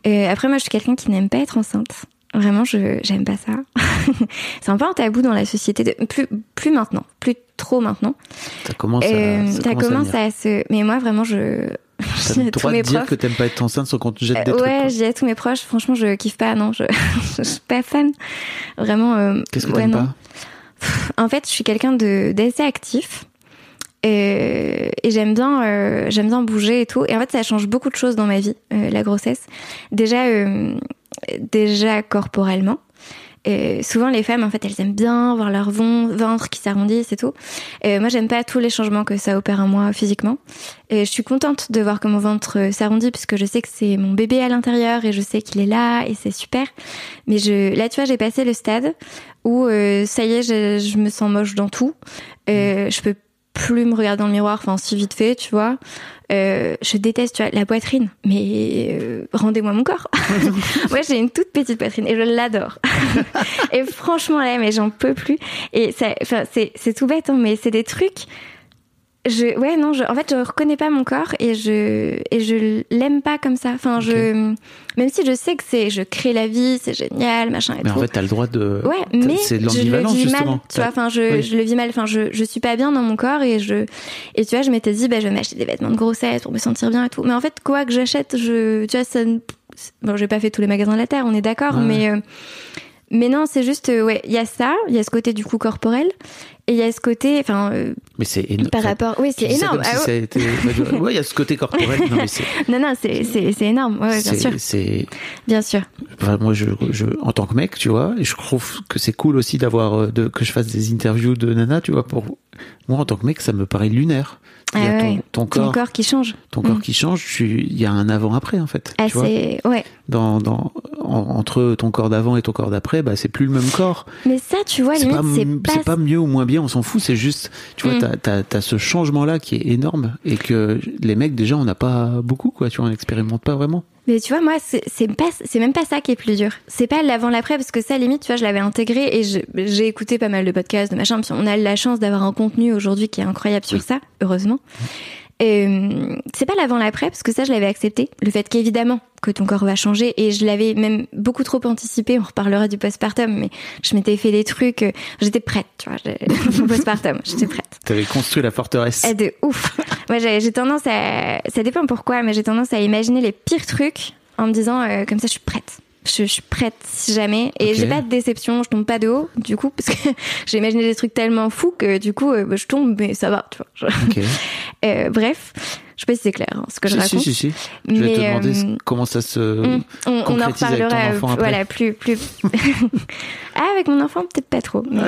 Speaker 1: Euh, après, moi, je suis quelqu'un qui n'aime pas être enceinte. Vraiment, je, j'aime pas ça. c'est un peu un tabou dans la société. De, plus, plus maintenant, plus trop maintenant.
Speaker 3: Ça commence à,
Speaker 1: Euh,
Speaker 3: ça commence à
Speaker 1: se, mais moi, vraiment, je.
Speaker 3: T'as le
Speaker 1: à tous
Speaker 3: droit de dire
Speaker 1: profs-
Speaker 3: que t'aimes pas être enceinte sans qu'on te jette des
Speaker 1: euh,
Speaker 3: trucs.
Speaker 1: ouais, dis à tous mes proches, franchement, je kiffe pas, non, je, je suis pas fan. Vraiment. euh,
Speaker 3: Qu'est-ce que
Speaker 1: ouais,
Speaker 3: t'aimes pas
Speaker 1: En fait, je suis quelqu'un de d'assez actif. Et j'aime bien, euh, j'aime bien bouger et tout. Et en fait, ça change beaucoup de choses dans ma vie, euh, la grossesse. Déjà, déjà corporellement. Euh, souvent, les femmes, en fait, elles aiment bien voir leur ventre qui s'arrondisse et tout. Euh, moi, j'aime pas tous les changements que ça opère en moi physiquement. Et je suis contente de voir que mon ventre euh, s'arrondit puisque je sais que c'est mon bébé à l'intérieur et je sais qu'il est là et c'est super. Mais je, là, tu vois, j'ai passé le stade où euh, ça y est, je, je me sens moche dans tout. Je peux plus me regarder dans le miroir, enfin si vite fait, tu vois. Euh, je déteste, tu vois, la poitrine, mais euh, rendez-moi mon corps. Moi, j'ai une toute petite poitrine et je l'adore. et franchement, là, mais j'en peux plus. Et c'est tout bête, hein, mais c'est des trucs. Je, ouais, non, je, en fait, je reconnais pas mon corps et je, et je l'aime pas comme ça. Enfin, je, même si je sais que c'est, je crée la vie, c'est génial, machin et
Speaker 3: Mais
Speaker 1: tout.
Speaker 3: en fait, t'as le droit de.
Speaker 1: Ouais, mais
Speaker 3: c'est de
Speaker 1: je le vis
Speaker 3: justement.
Speaker 1: mal. Tu vois, enfin, je,
Speaker 3: Oui.
Speaker 1: je le vis mal. Enfin, je, je suis pas bien dans mon corps et je, et tu vois, je m'étais dit, bah, je vais m'acheter des vêtements de grossesse pour me sentir bien et tout. Mais en fait, quoi que j'achète, je, tu vois, ça, bon, j'ai pas fait tous les magasins de la terre, on est d'accord,
Speaker 3: Ouais.
Speaker 1: mais, euh, mais non, c'est juste, euh, ouais, il y a ça, il y a ce côté du coup corporel, et il y a ce côté, enfin, euh,
Speaker 3: Mais c'est énorme.
Speaker 1: par rapport, oui, c'est énorme.
Speaker 3: si
Speaker 1: Ah ouais.
Speaker 3: il y a ce côté corporel. Non.
Speaker 1: Non, non, c'est, énorme. Ouais, bien sûr,
Speaker 3: c'est-
Speaker 1: bien sûr.
Speaker 3: Enfin, moi, je, je, en tant que mec, tu vois, et je trouve que c'est cool aussi d'avoir, euh, de, que je fasse des interviews de nana, tu vois, pour, moi, en tant que mec, ça me paraît lunaire. Il y a
Speaker 1: Ah
Speaker 3: ton,
Speaker 1: ouais.
Speaker 3: ton
Speaker 1: Ton
Speaker 3: corps,
Speaker 1: corps qui change.
Speaker 3: ton corps
Speaker 1: Mm.
Speaker 3: qui change, il y a un avant-après, en fait.
Speaker 1: Ah,
Speaker 3: tu vois,
Speaker 1: ouais.
Speaker 3: dans, dans, en- entre ton corps d'avant et ton corps d'après, bah, c'est plus le même corps.
Speaker 1: Mais ça, tu vois,
Speaker 3: C'est pas,
Speaker 1: pas,
Speaker 3: pas mieux ou moins bien, on s'en fout, c'est juste, tu vois,
Speaker 1: Mm.
Speaker 3: t'as, t'as ce changement-là qui est énorme et que les mecs, déjà, on n'a pas beaucoup, quoi, tu vois, on n'expérimente pas vraiment.
Speaker 1: Mais tu vois, moi, c'est c'est pas, c'est même pas ça qui est plus dur. C'est pas l'avant l'après parce que ça, limite, tu vois, je l'avais intégré et j'ai écouté pas mal de podcasts, de machin. Puis on a la chance d'avoir un contenu aujourd'hui qui est incroyable sur ça, heureusement. Et, euh, c'est pas l'avant l'après parce que ça, je l'avais accepté. Le fait qu'évidemment que ton corps va changer et je l'avais même beaucoup trop anticipé. On reparlera du postpartum, mais je m'étais fait des trucs. euh, J'étais prête, tu vois. Au postpartum, j'étais prête.
Speaker 3: T'avais construit la forteresse.
Speaker 1: Eh, de ouf. Moi, j'ai j'ai tendance à, ça dépend pourquoi, mais j'ai tendance à imaginer les pires trucs en me disant, euh, comme ça, je suis prête. Je, je suis prête si jamais. Et
Speaker 3: Ok.
Speaker 1: j'ai pas de déception, je tombe pas de haut, du coup, parce que j'ai imaginé des trucs tellement fous que, du coup, euh, bah, je tombe, mais ça va, tu vois. Je-. Euh, bref, je sais pas si c'est clair hein, ce que je
Speaker 3: Si,
Speaker 1: raconte.
Speaker 3: si, si, si. Je vais te demander
Speaker 1: euh,
Speaker 3: comment ça se.
Speaker 1: on, on- en
Speaker 3: concrétise avec ton
Speaker 1: reparlera. voilà, plus plus. ah, avec mon enfant peut-être pas trop, mais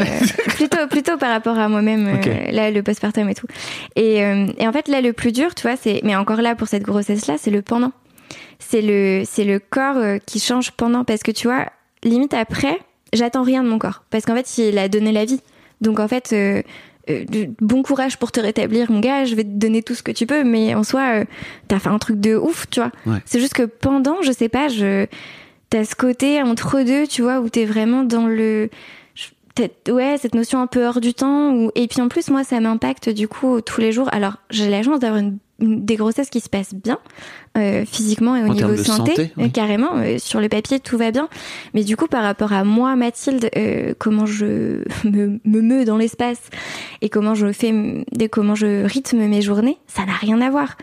Speaker 1: plutôt plutôt par rapport à moi-même. là, le postpartum et tout. Et, et en fait, là, le plus dur, tu vois, c'est mais encore là pour cette grossesse-là, c'est le pendant. C'est le c'est le corps euh, qui change pendant parce que tu vois, limite après, j'attends rien de mon corps parce qu'en fait, il a donné la vie. Donc en fait. euh, euh, bon courage pour te rétablir, mon gars. Je vais te donner tout ce que tu peux, mais en soi, euh, t'as fait un truc de ouf, tu vois.
Speaker 3: Ouais.
Speaker 1: C'est juste que pendant, je sais pas, je t'as ce côté entre deux, tu vois, où t'es vraiment dans le ouais cette notion un peu hors du temps. Où... Et puis en plus, moi, ça m'impacte du coup tous les jours. Alors, j'ai la chance d'avoir une- des grossesses qui se passent bien euh, physiquement et au
Speaker 3: En
Speaker 1: niveau
Speaker 3: de
Speaker 1: santé,
Speaker 3: santé, oui.
Speaker 1: euh, carrément. euh, sur le papier, tout va bien. Mais du coup, par rapport à moi, Mathilde, euh, comment je me, me meus dans l'espace et comment je fais, dès comment je rythme mes journées, ça n'a rien à voir.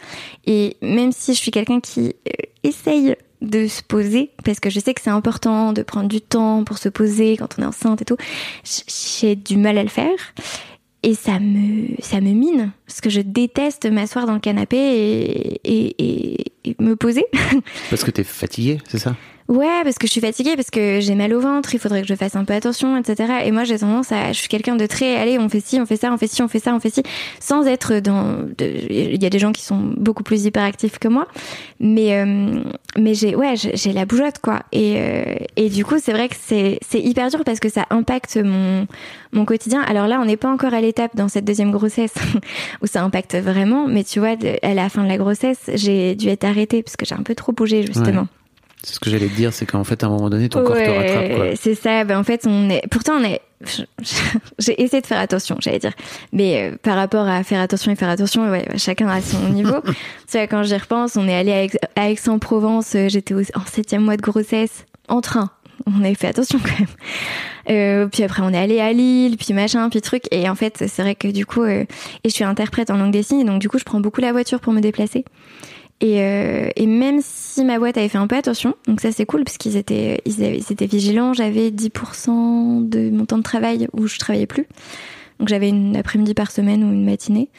Speaker 1: Et même si je suis quelqu'un qui euh, essaye de se poser, parce que je sais que c'est important de prendre du temps pour se poser quand on est enceinte et tout, j'ai du mal à le faire. Et ça me, ça me mine, parce que je déteste m'asseoir dans le canapé et, me poser.
Speaker 3: Parce que t'es fatigué, c'est ça?
Speaker 1: Ouais, parce que je suis fatiguée, parce que j'ai mal au ventre, il faudrait que je fasse un peu attention, etc. Et moi, j'ai tendance à, je suis quelqu'un de très, allez, on fait ci, on fait ça, on fait ci, on fait ça, on fait ci, sans être dans, il y a des gens qui sont beaucoup plus hyperactifs que moi, mais, euh, mais j'ai, ouais, j'ai la bougeotte, quoi. Et, euh, et du coup, c'est vrai que c'est, c'est hyper dur parce que ça impacte mon, mon quotidien. Alors là, on n'est pas encore à l'étape dans cette deuxième grossesse où ça impacte vraiment, mais tu vois, à la fin de la grossesse, j'ai dû être arrêtée parce que j'ai un peu trop bougé, justement.
Speaker 3: C'est ce que j'allais te dire, c'est qu'en fait, à un moment donné, ton corps te rattrape.
Speaker 1: C'est ça. Ben, en fait, on est. Pourtant, on est. J'ai essayé de faire attention, j'allais dire. Mais euh, par rapport à faire attention et faire attention, ouais, chacun à son niveau. tu vois, quand j'y repense, on est allé à, Aix- à Aix-en-Provence. euh, J'étais en septième mois de grossesse en train. On avait fait attention quand même. Euh, puis après, on est allé à Lille, puis machin, puis truc. Et en fait, c'est vrai que du coup, euh, et je suis interprète en langue des signes, donc du coup, je prends beaucoup la voiture pour me déplacer. Et, euh, et même si ma boîte avait fait un peu attention, donc ça c'est cool parce qu'ils étaient, ils, avaient- ils étaient vigilants, j'avais 10% de mon temps de travail où je travaillais plus. Donc j'avais une après-midi par semaine ou une matinée.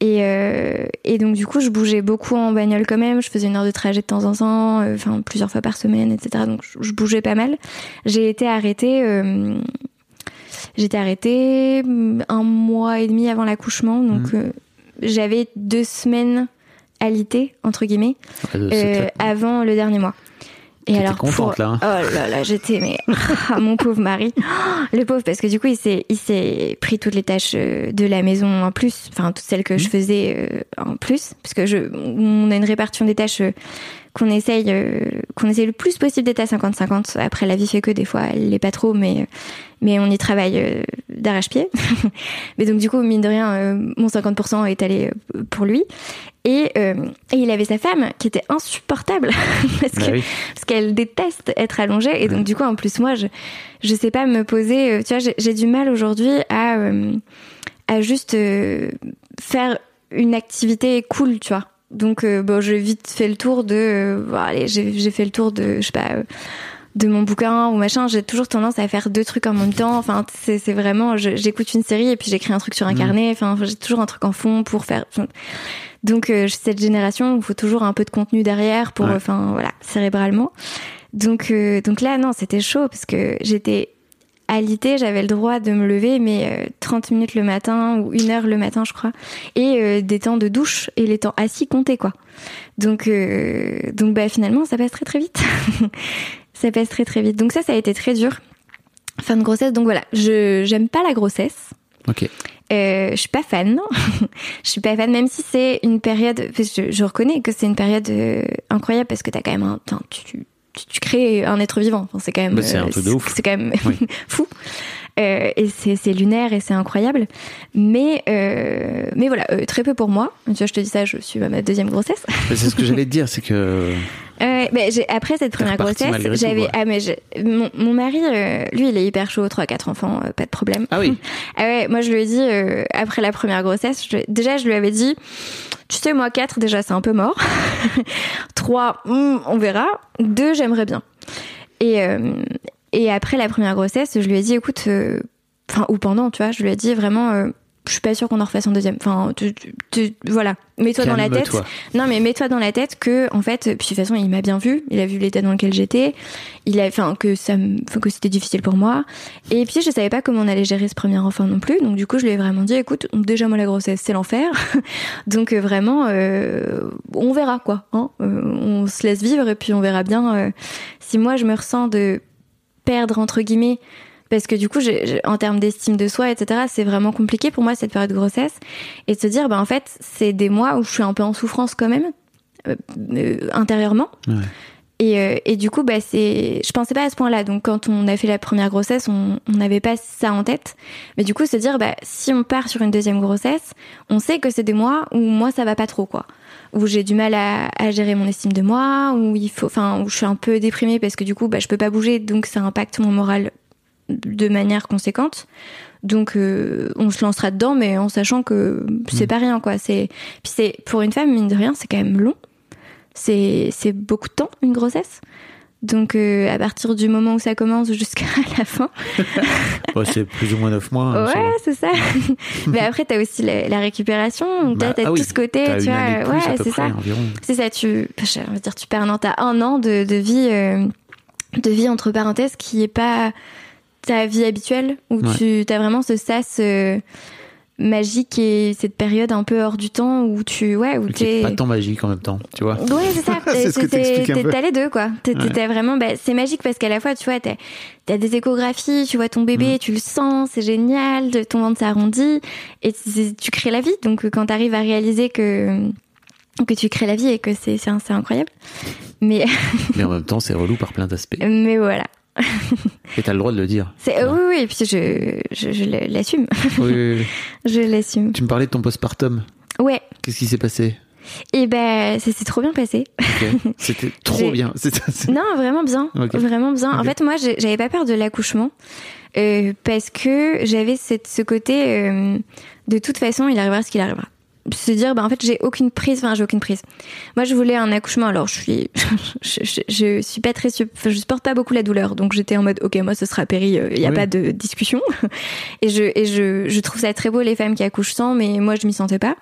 Speaker 1: Et, euh, et donc du coup je bougeais beaucoup en bagnole quand même, je faisais une heure de trajet de temps en temps, euh, enfin plusieurs fois par semaine, etc. Donc je, je bougeais pas mal. J'ai été arrêtée, euh, j'étais arrêtée mm, un mois et demi avant l'accouchement, donc euh, j'avais deux semaines alité entre guillemets
Speaker 3: Ouais,
Speaker 1: euh, avant le dernier mois. Et alors
Speaker 3: contente,
Speaker 1: pour-
Speaker 3: là, hein.
Speaker 1: Oh là là, j'étais mais ah, mon pauvre mari, le pauvre parce que du coup il s'est il s'est pris toutes les tâches euh, de la maison en plus, enfin toutes celles que je faisais euh, en plus parce que je on a une répartition des tâches qu'on essaye qu'on essaye le plus possible d'être à 50-50. Après la vie fait que des fois elle l'est pas trop mais mais on y travaille d'arrache-pied. mais donc du coup mine de rien mon 50% est allé pour lui et, euh, et il avait sa femme qui était insupportable parce
Speaker 3: Bah
Speaker 1: que
Speaker 3: oui.
Speaker 1: parce qu'elle déteste être allongée et donc du coup en plus moi je je sais pas me poser euh, tu vois j'ai- du mal aujourd'hui à euh, à juste euh, faire une activité cool tu vois donc euh, bon j'ai vite fait le tour de euh, bon, allez j'ai fait le tour de je sais pas euh, de mon bouquin ou machin, j'ai toujours tendance à faire deux trucs en même temps. Enfin, c'est vraiment, j'écoute une série et puis j'écris un truc sur un carnet. Enfin, j'ai toujours un truc en fond pour faire. enfin, donc, euh, cette génération il faut toujours un peu de contenu derrière pour,
Speaker 3: Ouais.
Speaker 1: enfin, voilà, cérébralement. Donc, euh, donc là, non, c'était chaud parce que j'étais alité, j'avais le droit de me lever, mais euh, 30 minutes le matin ou une heure le matin, je crois, et euh, des temps de douche et les temps assis comptaient quoi. Donc, euh, donc bah finalement, ça passe très très vite. ça passe très très vite. Donc ça, ça a été très dur. Fin de grossesse. Donc voilà, je j'aime pas la grossesse.
Speaker 3: Ok.
Speaker 1: Euh, je suis pas fan. je suis pas fan, même si c'est une période. Je, je reconnais que c'est une période euh, incroyable parce que t'as quand même un. tu, tu, tu crées un être vivant. Enfin, c'est quand même.
Speaker 3: Bah, c'est un
Speaker 1: euh,
Speaker 3: truc de ouf.
Speaker 1: C'est quand même
Speaker 3: Oui.
Speaker 1: fou. Euh, et c'est lunaire et c'est incroyable. Mais euh, mais voilà, euh, très peu pour moi. Tu vois, je te dis ça, je suis à ma deuxième grossesse.
Speaker 3: C'est ce que j'allais te dire, c'est que.
Speaker 1: Euh, j'ai- après cette première grossesse, j'avais ah mais j'ai- mon, mon mari euh, lui il est hyper chaud, 3 4 enfants, euh, pas de problème.
Speaker 3: Ah oui.
Speaker 1: Ah ouais, moi je lui ai dit euh, après la première grossesse, je- déjà je lui avais dit tu sais moi 4 déjà c'est un peu mort. 3 on verra, 2 j'aimerais bien. Et euh, et après la première grossesse, je lui ai dit écoute euh, enfin ou pendant, tu vois, je lui ai dit vraiment euh, je suis pas sûre qu'on en refasse un deuxième. Enfin, tu, tu- tu- voilà. Mets-toi dans la tête. Non, mais mets-toi dans la tête que, en fait, puis de toute façon, il m'a bien vu. Il a vu l'état dans lequel j'étais. Il a, enfin, que ça, que c'était difficile pour moi. Et puis, je savais pas comment on allait gérer ce premier enfant non plus. Donc, du coup, je lui ai vraiment dit, écoute, déjà, moi, la grossesse, c'est l'enfer. donc, euh, vraiment, euh, on verra, quoi. Hein Euh, on se laisse vivre et puis on verra bien euh, si moi, je me ressens de perdre, entre guillemets, parce que du coup, j'ai- en termes d'estime de soi, etc., c'est vraiment compliqué pour moi cette période de grossesse. Et de se dire, bah, en fait, c'est des mois où je suis un peu en souffrance quand même, euh, euh, intérieurement.
Speaker 3: Ouais.
Speaker 1: Et, euh, et du coup, bah, c'est, je pensais pas à ce point-là. Donc, quand on a fait la première grossesse, on on n'avait pas ça en tête. Mais du coup, se dire, bah, si on part sur une deuxième grossesse, on sait que c'est des mois où moi, ça va pas trop, quoi. Où j'ai du mal à, à gérer mon estime de moi, où il faut, enfin, où je suis un peu déprimée parce que du coup, bah, je peux pas bouger, donc ça impacte mon moral de manière conséquente. Donc, euh, on se lancera dedans, mais en sachant que c'est
Speaker 3: Mm.
Speaker 1: pas rien, quoi. C'est, puis c'est, pour une femme, mine de rien, c'est quand même long. C'est, c'est beaucoup de temps, une grossesse. Donc, euh, à partir du moment où ça commence jusqu'à la fin.
Speaker 3: C'est plus ou moins 9 mois. hein,
Speaker 1: ouais, c'est ça. mais après, t'as aussi la, la récupération. Donc,
Speaker 3: Bah,
Speaker 1: t'as, t'as
Speaker 3: ah oui,
Speaker 1: tout ce côté, tu vois. ouais, c'est ça. C'est ça, tu, je veux dire, tu perds un an, t'as un an de, de vie, euh, de vie entre parenthèses qui est pas ta vie habituelle, où
Speaker 3: Ouais.
Speaker 1: tu as vraiment ce sas euh, magique et cette période un peu hors du temps où tu, ouais, où t'es.
Speaker 3: pas tant magique en même temps, tu vois.
Speaker 1: Ouais, c'est ça.
Speaker 3: C'est ce que.
Speaker 1: T'as les deux, quoi. T'es-
Speaker 3: Ouais.
Speaker 1: T'as vraiment, bah, c'est magique parce qu'à la fois, tu vois, t'as as des échographies, tu vois ton bébé,
Speaker 3: Mm.
Speaker 1: tu le sens, c'est génial, ton ventre s'arrondit et tu crées la vie. Donc, quand t'arrives à réaliser que que tu crées la vie et que c'est incroyable. Mais
Speaker 3: Mais en même temps, c'est relou par plein d'aspects.
Speaker 1: mais voilà.
Speaker 3: Et t'as le droit de le dire.
Speaker 1: C'est euh, oui oui. Et puis je je, je l'assume.
Speaker 3: Oui, oui, oui.
Speaker 1: Je l'assume.
Speaker 3: Tu me parlais de ton postpartum.
Speaker 1: Ouais.
Speaker 3: Qu'est-ce qui s'est passé?
Speaker 1: Et ben ça s'est trop bien passé.
Speaker 3: C'était trop bien.
Speaker 1: Non, vraiment bien. Vraiment bien. En fait, moi, j'avais pas peur de l'accouchement euh, parce que j'avais cette, ce côté euh, de toute façon, il arrivera ce qu'il arrivera. Se dire, bah, en fait, j'ai aucune prise. Enfin, j'ai aucune prise. Moi, je voulais un accouchement. Alors, je suis, je, je, je suis pas très, je supporte pas beaucoup la douleur. Donc, j'étais en mode, ok, moi, ce sera péri. Il y a
Speaker 3: Oui.
Speaker 1: pas de discussion. et je, et je, je trouve ça très beau les femmes qui accouchent sans, mais moi, je m'y sentais pas.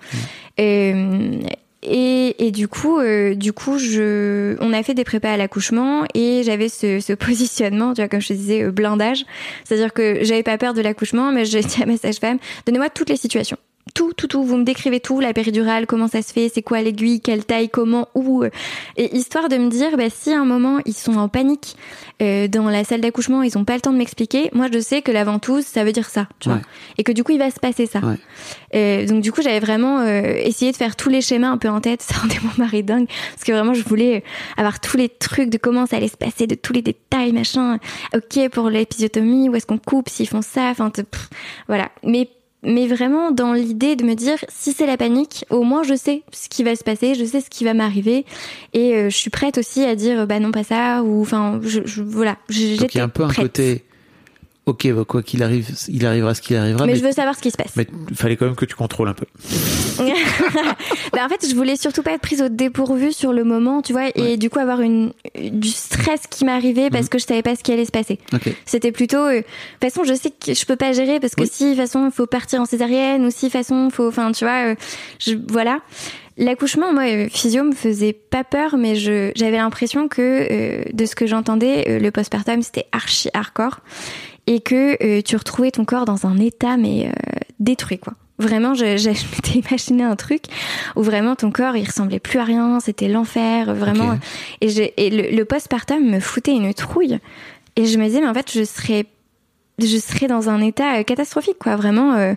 Speaker 1: Euh, et, et du coup, euh, du coup, je, on a fait des prépas à l'accouchement et j'avais ce, ce positionnement, tu vois, comme je te disais, euh, blindage. C'est-à-dire que j'avais pas peur de l'accouchement, mais j'ai dit à ma sage-femme, donnez-moi toutes les situations. Tout, tout, tout. Vous me décrivez tout, la péridurale, comment ça se fait, c'est quoi l'aiguille, quelle taille, comment, où. euh. Et histoire de me dire, bah, si à un moment ils sont en panique euh, dans la salle d'accouchement, ils ont pas le temps de m'expliquer, moi je sais que la ventouse, ça veut dire ça, tu vois.
Speaker 3: Ouais.
Speaker 1: Et que du coup, il va se passer ça.
Speaker 3: Ouais.
Speaker 1: Euh, donc du coup, j'avais vraiment euh, essayé de faire tous les schémas un peu en tête. Ça rendait mon mari dingue parce que vraiment, je voulais euh, avoir tous les trucs de comment ça allait se passer, de tous les détails, machin. Ok pour l'épisiotomie, où est-ce qu'on coupe, s'ils font ça, enfin voilà. Mais mais vraiment dans l'idée de me dire si c'est la panique, au moins je sais ce qui va se passer, je sais ce qui va m'arriver et euh, je suis prête aussi à dire bah non pas ça ou enfin je, je- voilà. J'étais
Speaker 3: un peu un
Speaker 1: prête.
Speaker 3: côté. Ok, bah, quoi qu'il arrive, il arrivera ce qu'il arrivera.
Speaker 1: mais,
Speaker 3: Mais,
Speaker 1: je veux savoir ce qui se passe.
Speaker 3: mais il fallait quand même que tu contrôles un peu.
Speaker 1: Bah, en fait, je voulais surtout pas être prise au dépourvu sur le moment, tu vois, et
Speaker 3: Ouais.
Speaker 1: du coup avoir une, du stress qui m'arrivait parce
Speaker 3: Mhm.
Speaker 1: que je savais pas ce qui allait se passer.
Speaker 3: Ok.
Speaker 1: C'était plutôt, euh, de toute façon, je sais que je peux pas gérer parce que
Speaker 3: Oui.
Speaker 1: si, de toute façon, il faut partir en césarienne ou si, de toute façon, faut, enfin, tu vois, euh, je, voilà. L'accouchement, moi, euh, physio me faisait pas peur, mais je, j'avais l'impression que, euh, de ce que j'entendais, euh, le postpartum, c'était archi hardcore et que euh, tu retrouvais ton corps dans un état, mais euh, détruit, quoi. Vraiment, je, m'étais imaginé un truc où vraiment ton corps, il ressemblait plus à rien, c'était l'enfer, vraiment. Et, le, le postpartum me foutait une trouille. Et je me disais, mais en fait, je serais, je serais dans un état euh, catastrophique, quoi. Vraiment, euh,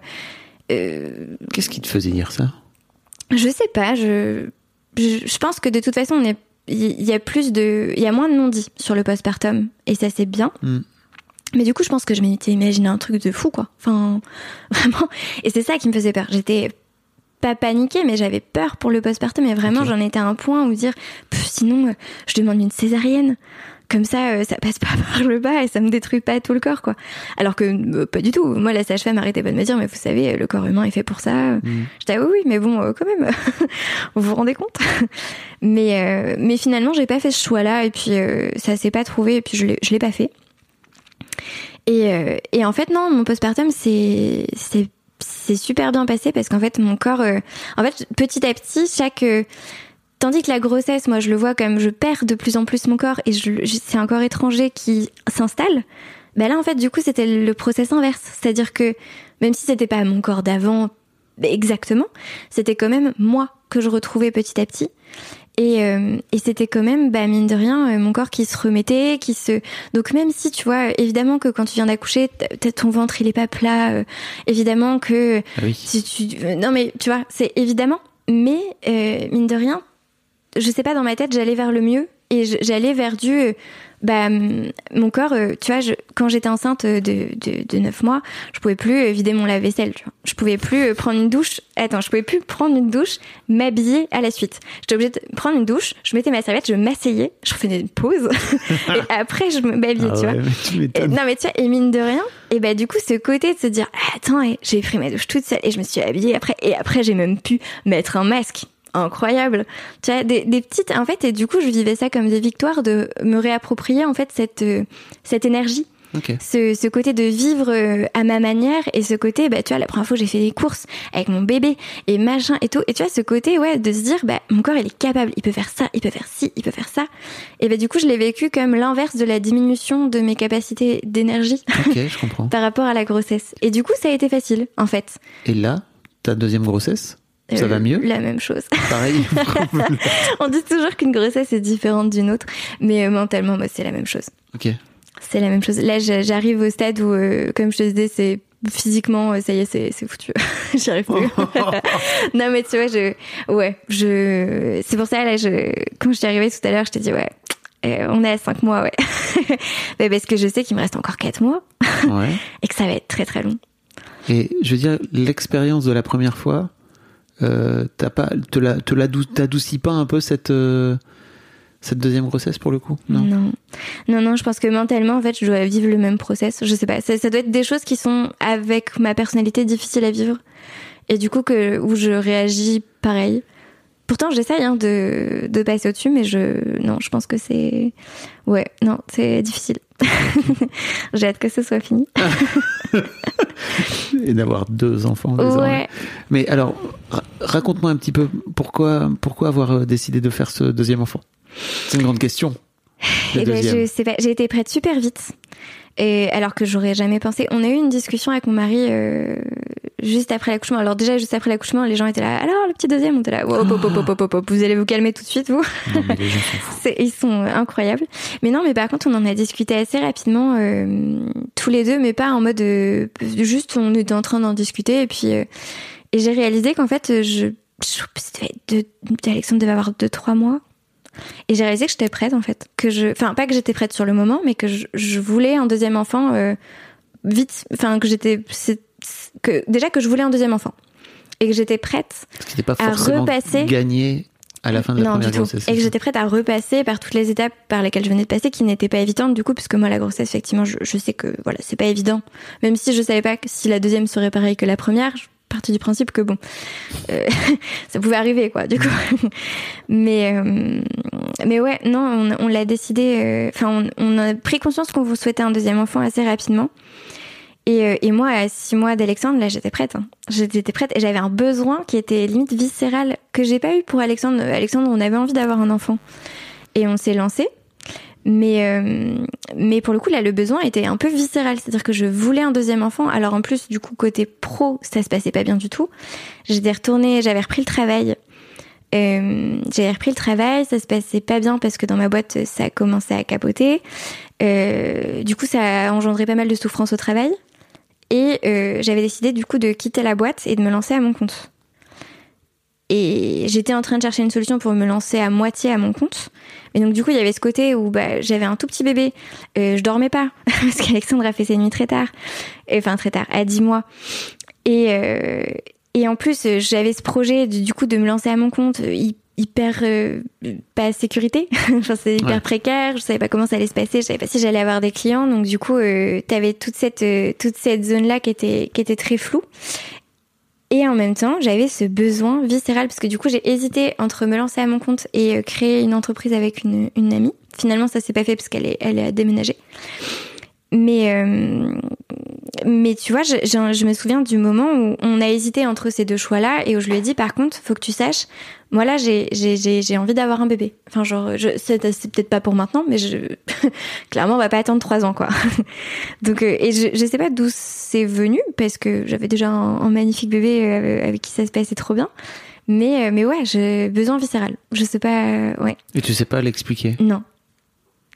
Speaker 1: euh,
Speaker 3: Qu'est-ce qui te faisait dire ça?
Speaker 1: Je sais pas. Je, je, je pense que de toute façon, on est, il y a plus de, il y a moins de non-dits sur le postpartum, et ça c'est bien.
Speaker 3: Mm.
Speaker 1: Mais du coup, je pense que je m'étais imaginé un truc de fou, quoi. Enfin, vraiment. Et c'est ça qui me faisait peur. J'étais pas paniquée, mais j'avais peur pour le postpartum. Et vraiment, j'en étais à un point où dire, sinon, euh, je demande une césarienne. Comme ça, euh, ça passe pas par le bas et ça me détruit pas tout le corps, quoi. Alors que euh, pas du tout. Moi, la sage-femme arrêtait pas de me dire, mais vous savez, le corps humain est fait pour ça.
Speaker 3: Mm.
Speaker 1: J'étais ah oui, oui, mais bon, quand même, vous vous rendez compte? Mais euh, mais finalement, j'ai pas fait ce choix-là et puis euh, ça s'est pas trouvé et puis je je l'ai pas fait. Et euh, et en fait non, mon postpartum c'est super bien passé parce qu'en fait mon corps, euh, en fait petit à petit chaque euh, Tandis que la grossesse, moi, je le vois comme je perds de plus en plus mon corps et c'est un corps étranger qui s'installe. Ben là, en fait, du coup, c'était le process inverse. C'est-à-dire que même si c'était pas mon corps d'avant exactement, c'était quand même moi que je retrouvais petit à petit. Et, euh, et c'était quand même, bah, mine de rien, euh, mon corps qui se remettait, qui se. Donc même si tu vois, évidemment que quand tu viens d'accoucher, ton ventre il est pas plat, euh, évidemment que
Speaker 3: Ah oui.
Speaker 1: si tu euh, non mais tu vois c'est évidemment mais euh, mine de rien je sais pas dans ma tête j'allais vers le mieux et j'allais vers du euh, bah hum, mon corps euh, tu vois je, quand j'étais enceinte de, de, de 9 mois je pouvais plus euh, vider mon lave-vaisselle tu vois. Je pouvais plus euh, prendre une douche. Attends je pouvais plus prendre une douche m'habiller à la suite. J'étais obligée de prendre une douche je mettais ma serviette je m'asseyais je faisais une pause. Et après je m'habillais
Speaker 3: Ah
Speaker 1: tu vois.
Speaker 3: ouais, mais tu
Speaker 1: et-
Speaker 3: m'étonnes.
Speaker 1: non mais tu vois, et mine de rien, et bah du coup ce côté de se dire ah, attends, et j'ai pris ma douche toute seule et je me suis habillée après. Et après j'ai même pu mettre un masque. Incroyable. Tu vois, des, des petites en fait et du coup je vivais ça comme des victoires de me réapproprier en fait cette euh, cette énergie, ce, ce côté de vivre euh, à ma manière et ce côté bah tu vois la première fois j'ai fait des courses avec mon bébé et machin et tout et tu vois ce côté ouais de se dire bah mon corps il est capable, il peut faire ça, il peut faire ci, il peut faire ça et bah du coup je l'ai vécu comme l'inverse de la diminution de mes capacités d'énergie
Speaker 3: Ok, je comprends.
Speaker 1: par rapport à la grossesse. Et du coup, ça a été facile, en fait.
Speaker 3: Et là, ta deuxième grossesse, ça
Speaker 1: Euh,
Speaker 3: va mieux
Speaker 1: La même chose.
Speaker 3: Pareil.
Speaker 1: On dit toujours qu'une grossesse est différente d'une autre, mais euh, mentalement, moi, c'est la même chose.
Speaker 3: ok.
Speaker 1: C'est la même chose. Là, j'a- j'arrive au stade où, euh, comme je te disais, c'est physiquement, ça y est, c'est c'est foutu. J'y arrive plus. non, mais tu vois, je, ouais, je, c'est pour ça là, je, quand je suis arrivée tout à l'heure, je t'ai dit ouais. euh, on est à 5 mois, ouais. Mais parce que je sais qu'il me reste encore 4 mois
Speaker 3: Ouais.
Speaker 1: et que ça va être très très long.
Speaker 3: Et je veux dire, l'expérience de la première fois, euh, t'as pas, te la, te l'adou- t'adoucis pas un peu cette, euh, cette deuxième grossesse pour le coup? Non.
Speaker 1: Non. non, non, je pense que mentalement, en fait, je dois vivre le même process. Je sais pas, ça, ça doit être des choses qui sont avec ma personnalité difficiles à vivre. Et du coup, que, où je réagis pareil. Pourtant, j'essaye hein, de, de passer au-dessus, mais je, non, je pense que c'est, ouais, non, c'est difficile. J'ai hâte que ce soit fini.
Speaker 3: Et d'avoir deux enfants.
Speaker 1: Ouais.
Speaker 3: Mais alors, ra- raconte-moi un petit peu pourquoi, pourquoi avoir euh, décidé de faire ce deuxième enfant? C'est une grande question.
Speaker 1: Eh ben, je sais pas, j'ai été prête super vite. Et alors que j'aurais jamais pensé. On a eu une discussion avec mon mari euh, juste après l'accouchement. Alors déjà juste après l'accouchement, les gens étaient là. Alors le petit deuxième, on était là. Hop, hop, hop, hop. Vous allez vous calmer tout de suite, vous.
Speaker 3: Non, mais les gens s'en foutent.
Speaker 1: C'est- ils sont incroyables. Mais non, mais par contre, on en a discuté assez rapidement euh, tous les deux, mais pas en mode euh, juste on était en train d'en discuter et puis euh, et j'ai réalisé qu'en fait je, je Alexandre devait avoir deux trois mois et j'ai réalisé que j'étais prête en fait, que je, enfin pas que j'étais prête sur le moment, mais que je, je voulais un deuxième enfant euh, vite, enfin que j'étais que déjà que je voulais un deuxième enfant et que j'étais prête
Speaker 3: pas
Speaker 1: à repasser-
Speaker 3: gagné à la fin de la
Speaker 1: non,
Speaker 3: première
Speaker 1: du tout.
Speaker 3: grossesse.
Speaker 1: Et que j'étais prête à repasser par toutes les étapes par lesquelles je venais de passer, qui n'étaient pas évidentes du coup, puisque moi la grossesse, effectivement, je, je sais que voilà, c'est pas évident. Même si je savais pas que si la deuxième serait pareille que la première, je partais du principe que bon, euh, ça pouvait arriver quoi, du coup. mais euh, mais ouais, non, on, on l'a décidé. euh, Enfin, on, on a pris conscience qu'on vous souhaitait un deuxième enfant assez rapidement. Et, euh, et moi, à six mois d'Alexandre, là, j'étais prête. hein. J'étais prête et j'avais un besoin qui était limite viscéral que j'ai pas eu pour Alexandre. Alexandre, on avait envie d'avoir un enfant et on s'est lancé. Mais euh, mais pour le coup, là, le besoin était un peu viscéral, c'est-à-dire que je voulais un deuxième enfant. Alors en plus, du coup, côté pro, ça se passait pas bien du tout. J'étais retournée, j'avais repris le travail. Euh, j'avais repris le travail, ça se passait pas bien parce que dans ma boîte, ça commençait à capoter. Euh, du coup, ça a engendré pas mal de souffrance au travail. Et euh, j'avais décidé du coup de quitter la boîte et de me lancer à mon compte. Et j'étais en train de chercher une solution pour me lancer à moitié à mon compte. Et donc du coup, il y avait ce côté où bah, j'avais un tout petit bébé, euh, je dormais pas parce qu'Alexandre a fait ses nuits très tard, enfin très tard, à 10 mois. Et euh, et en plus, euh, j'avais ce projet du, coup de me lancer à mon compte euh, hyper euh, pas sécurité, enfin c'est hyper
Speaker 3: Ouais.
Speaker 1: précaire, je savais pas comment ça allait se passer, je savais pas si j'allais avoir des clients, donc du coup, euh, t'avais toute cette euh, toute cette zone là qui était qui était très floue. Et en même temps, j'avais ce besoin viscéral parce que du coup, j'ai hésité entre me lancer à mon compte et euh, créer une entreprise avec une, une amie. Finalement, ça s'est pas fait parce qu'elle est, elle a déménagé. Mais, euh, mais tu vois, je, je, je me souviens du moment où on a hésité entre ces deux choix-là et où je lui ai dit, par contre, faut que tu saches, moi là, j'ai envie d'avoir un bébé. Enfin, genre, je, c'est, peut-être pas pour maintenant, mais je clairement, on va pas attendre trois ans, quoi. Donc, euh, et je, je sais pas d'où c'est venu parce que j'avais déjà un, un magnifique bébé euh, avec qui ça se passait trop bien. Mais euh, mais ouais, j'ai besoin viscéral. Je sais pas, ouais,
Speaker 3: Et tu sais pas l'expliquer?
Speaker 1: non.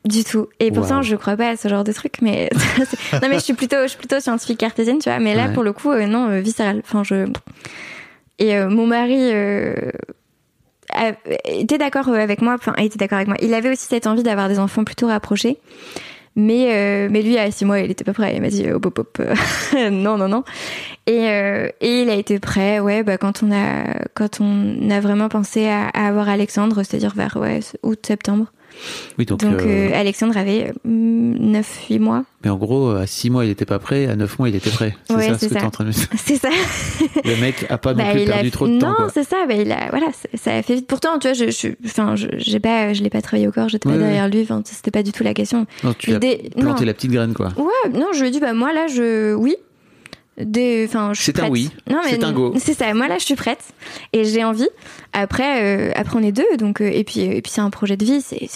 Speaker 1: Du tout. Et pourtant,
Speaker 3: Waouh.
Speaker 1: je crois pas à ce genre de truc, mais non, mais je suis plutôt, je suis plutôt scientifique cartésienne, tu vois. Mais là,
Speaker 3: Ouais.
Speaker 1: pour le coup, euh, non, euh, viscéral. Enfin, je. Et euh, mon mari euh, a- était d'accord avec moi. Enfin, était d'accord avec moi. Il avait aussi cette envie d'avoir des enfants plutôt rapprochés. Mais, mais lui, à six mois, il était pas prêt. Il m'a dit, hop, hop, hop. euh, non, non, non. Et, et il a été prêt, ouais, bah, quand on a, quand on a vraiment pensé à, à avoir Alexandre, c'est-à-dire vers, ouais, août, septembre.
Speaker 3: Oui, donc.
Speaker 1: Donc,
Speaker 3: euh,
Speaker 1: euh, Alexandre avait 9-8 mois.
Speaker 3: Mais en gros, à 6 mois, il était pas prêt. À 9 mois, il était prêt. C'est
Speaker 1: Ouais,
Speaker 3: ça ce que
Speaker 1: ça.
Speaker 3: t'es en train de me dire.
Speaker 1: C'est ça.
Speaker 3: Le mec a pas non
Speaker 1: Bah,
Speaker 3: plus
Speaker 1: a-
Speaker 3: perdu trop de
Speaker 1: non,
Speaker 3: temps. Quoi.
Speaker 1: c'est ça. Bah, il a, voilà, ça- a fait vite. Pourtant, tu vois, je, je, enfin, je, j'ai pas, je l'ai pas travaillé au corps, j'étais
Speaker 3: Ouais,
Speaker 1: pas
Speaker 3: ouais.
Speaker 1: derrière lui. Enfin, c'était pas du tout la question.
Speaker 3: Non, tu as planté
Speaker 1: non.
Speaker 3: la petite graine, quoi.
Speaker 1: Ouais, non, je lui ai dit, bah, moi, là, je, oui. Enfin,
Speaker 3: C'est un oui.
Speaker 1: Non, mais
Speaker 3: C'est un go.
Speaker 1: C'est ça. Moi, là, je suis prête et j'ai envie. Après, euh, après, on est deux, donc, euh, et puis, et puis, c'est un projet de vie. C'est,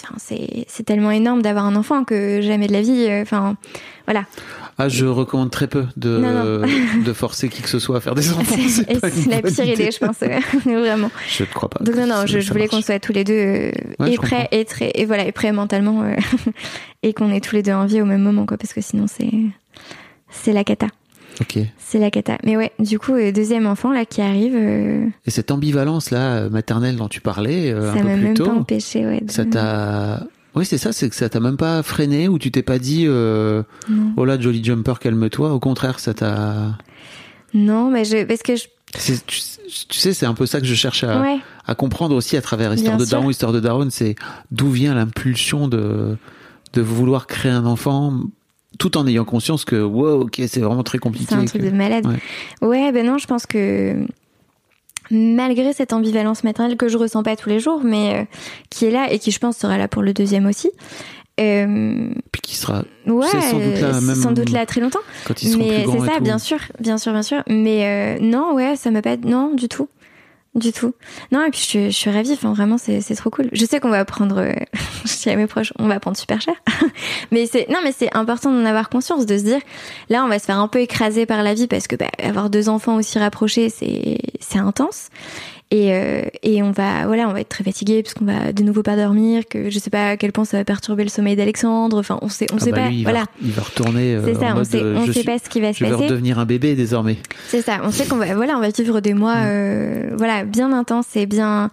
Speaker 1: c'est, tellement énorme d'avoir un enfant que jamais de la vie. euh, Enfin, voilà.
Speaker 3: Ah, je recommande très peu de,
Speaker 1: Non,
Speaker 3: de forcer qui que ce soit à faire des enfants. C'est
Speaker 1: la pire idée, je pense, vraiment.
Speaker 3: Je ne crois pas.
Speaker 1: Donc non, non, je, voulais qu'on soit tous les deux euh,
Speaker 3: Ouais,
Speaker 1: et prêts et très et voilà et prêts mentalement euh, et qu'on ait tous les deux envie au même moment quoi parce que sinon c'est c'est la cata,
Speaker 3: Ok. Et
Speaker 1: c'est la cata. Mais ouais, du coup euh, deuxième enfant là qui arrive, euh,
Speaker 3: cette ambivalence-là, maternelle dont tu parlais euh, un
Speaker 1: ça
Speaker 3: peu
Speaker 1: m'a
Speaker 3: plus
Speaker 1: même
Speaker 3: tôt,
Speaker 1: pas empêché ouais. de-
Speaker 3: ça t'a. Oui, c'est ça, c'est que ça t'a même pas freiné ou tu t'es pas dit, euh, oh là, Jolly Jumper, calme-toi. Au contraire, ça t'a.
Speaker 1: Non, mais je parce que je
Speaker 3: Tu, tu sais, c'est un peu ça que je cherche à,
Speaker 1: ouais
Speaker 3: à comprendre aussi à travers Histoire
Speaker 1: Bien
Speaker 3: de
Speaker 1: sûr.
Speaker 3: Histoire de Daron, c'est d'où vient l'impulsion de, de vouloir créer un enfant tout en ayant conscience que, wow, ok, c'est vraiment très compliqué.
Speaker 1: c'est un truc
Speaker 3: que-
Speaker 1: de malade.
Speaker 3: Ouais.
Speaker 1: Ouais, ben non, je pense que malgré cette ambivalence maternelle que je ressens pas tous les jours, mais euh, qui est là et qui je pense sera là pour le deuxième aussi. Euh,
Speaker 3: Puis qui sera,
Speaker 1: Ouais,
Speaker 3: sans doute là, même-
Speaker 1: sans doute là très longtemps.
Speaker 3: quand ils seront
Speaker 1: Mais c'est ça, bien sûr, bien sûr, bien sûr. Mais euh, non, ouais, ça m'a pas, non, du tout, du tout. Non, et puis je, je suis ravie. Enfin, vraiment, c'est c'est trop cool. Je sais qu'on va prendre, euh, je dis à mes proches, on va prendre super cher. mais c'est, non, mais c'est important d'en avoir conscience, de se dire, là, on va se faire un peu écraser par la vie parce que bah, avoir deux enfants aussi rapprochés, c'est c'est intense. Et, euh, et on va voilà on va être très fatigué parce qu'on va de nouveau pas dormir que je sais pas à quel point ça va perturber le sommeil d'Alexandre enfin on sait on
Speaker 3: Ah
Speaker 1: sait
Speaker 3: bah
Speaker 1: pas
Speaker 3: lui, il,
Speaker 1: voilà
Speaker 3: va, il va retourner euh,
Speaker 1: c'est
Speaker 3: en
Speaker 1: ça, on
Speaker 3: mode,
Speaker 1: sait,
Speaker 3: euh,
Speaker 1: on
Speaker 3: je
Speaker 1: sait
Speaker 3: suis-
Speaker 1: pas ce qui va se
Speaker 3: Je vais
Speaker 1: passer.
Speaker 3: redevenir un bébé désormais.
Speaker 1: C'est ça, on sait qu'on va, voilà, on va vivre des mois,
Speaker 3: Mm.
Speaker 1: euh, voilà, bien intenses et bien,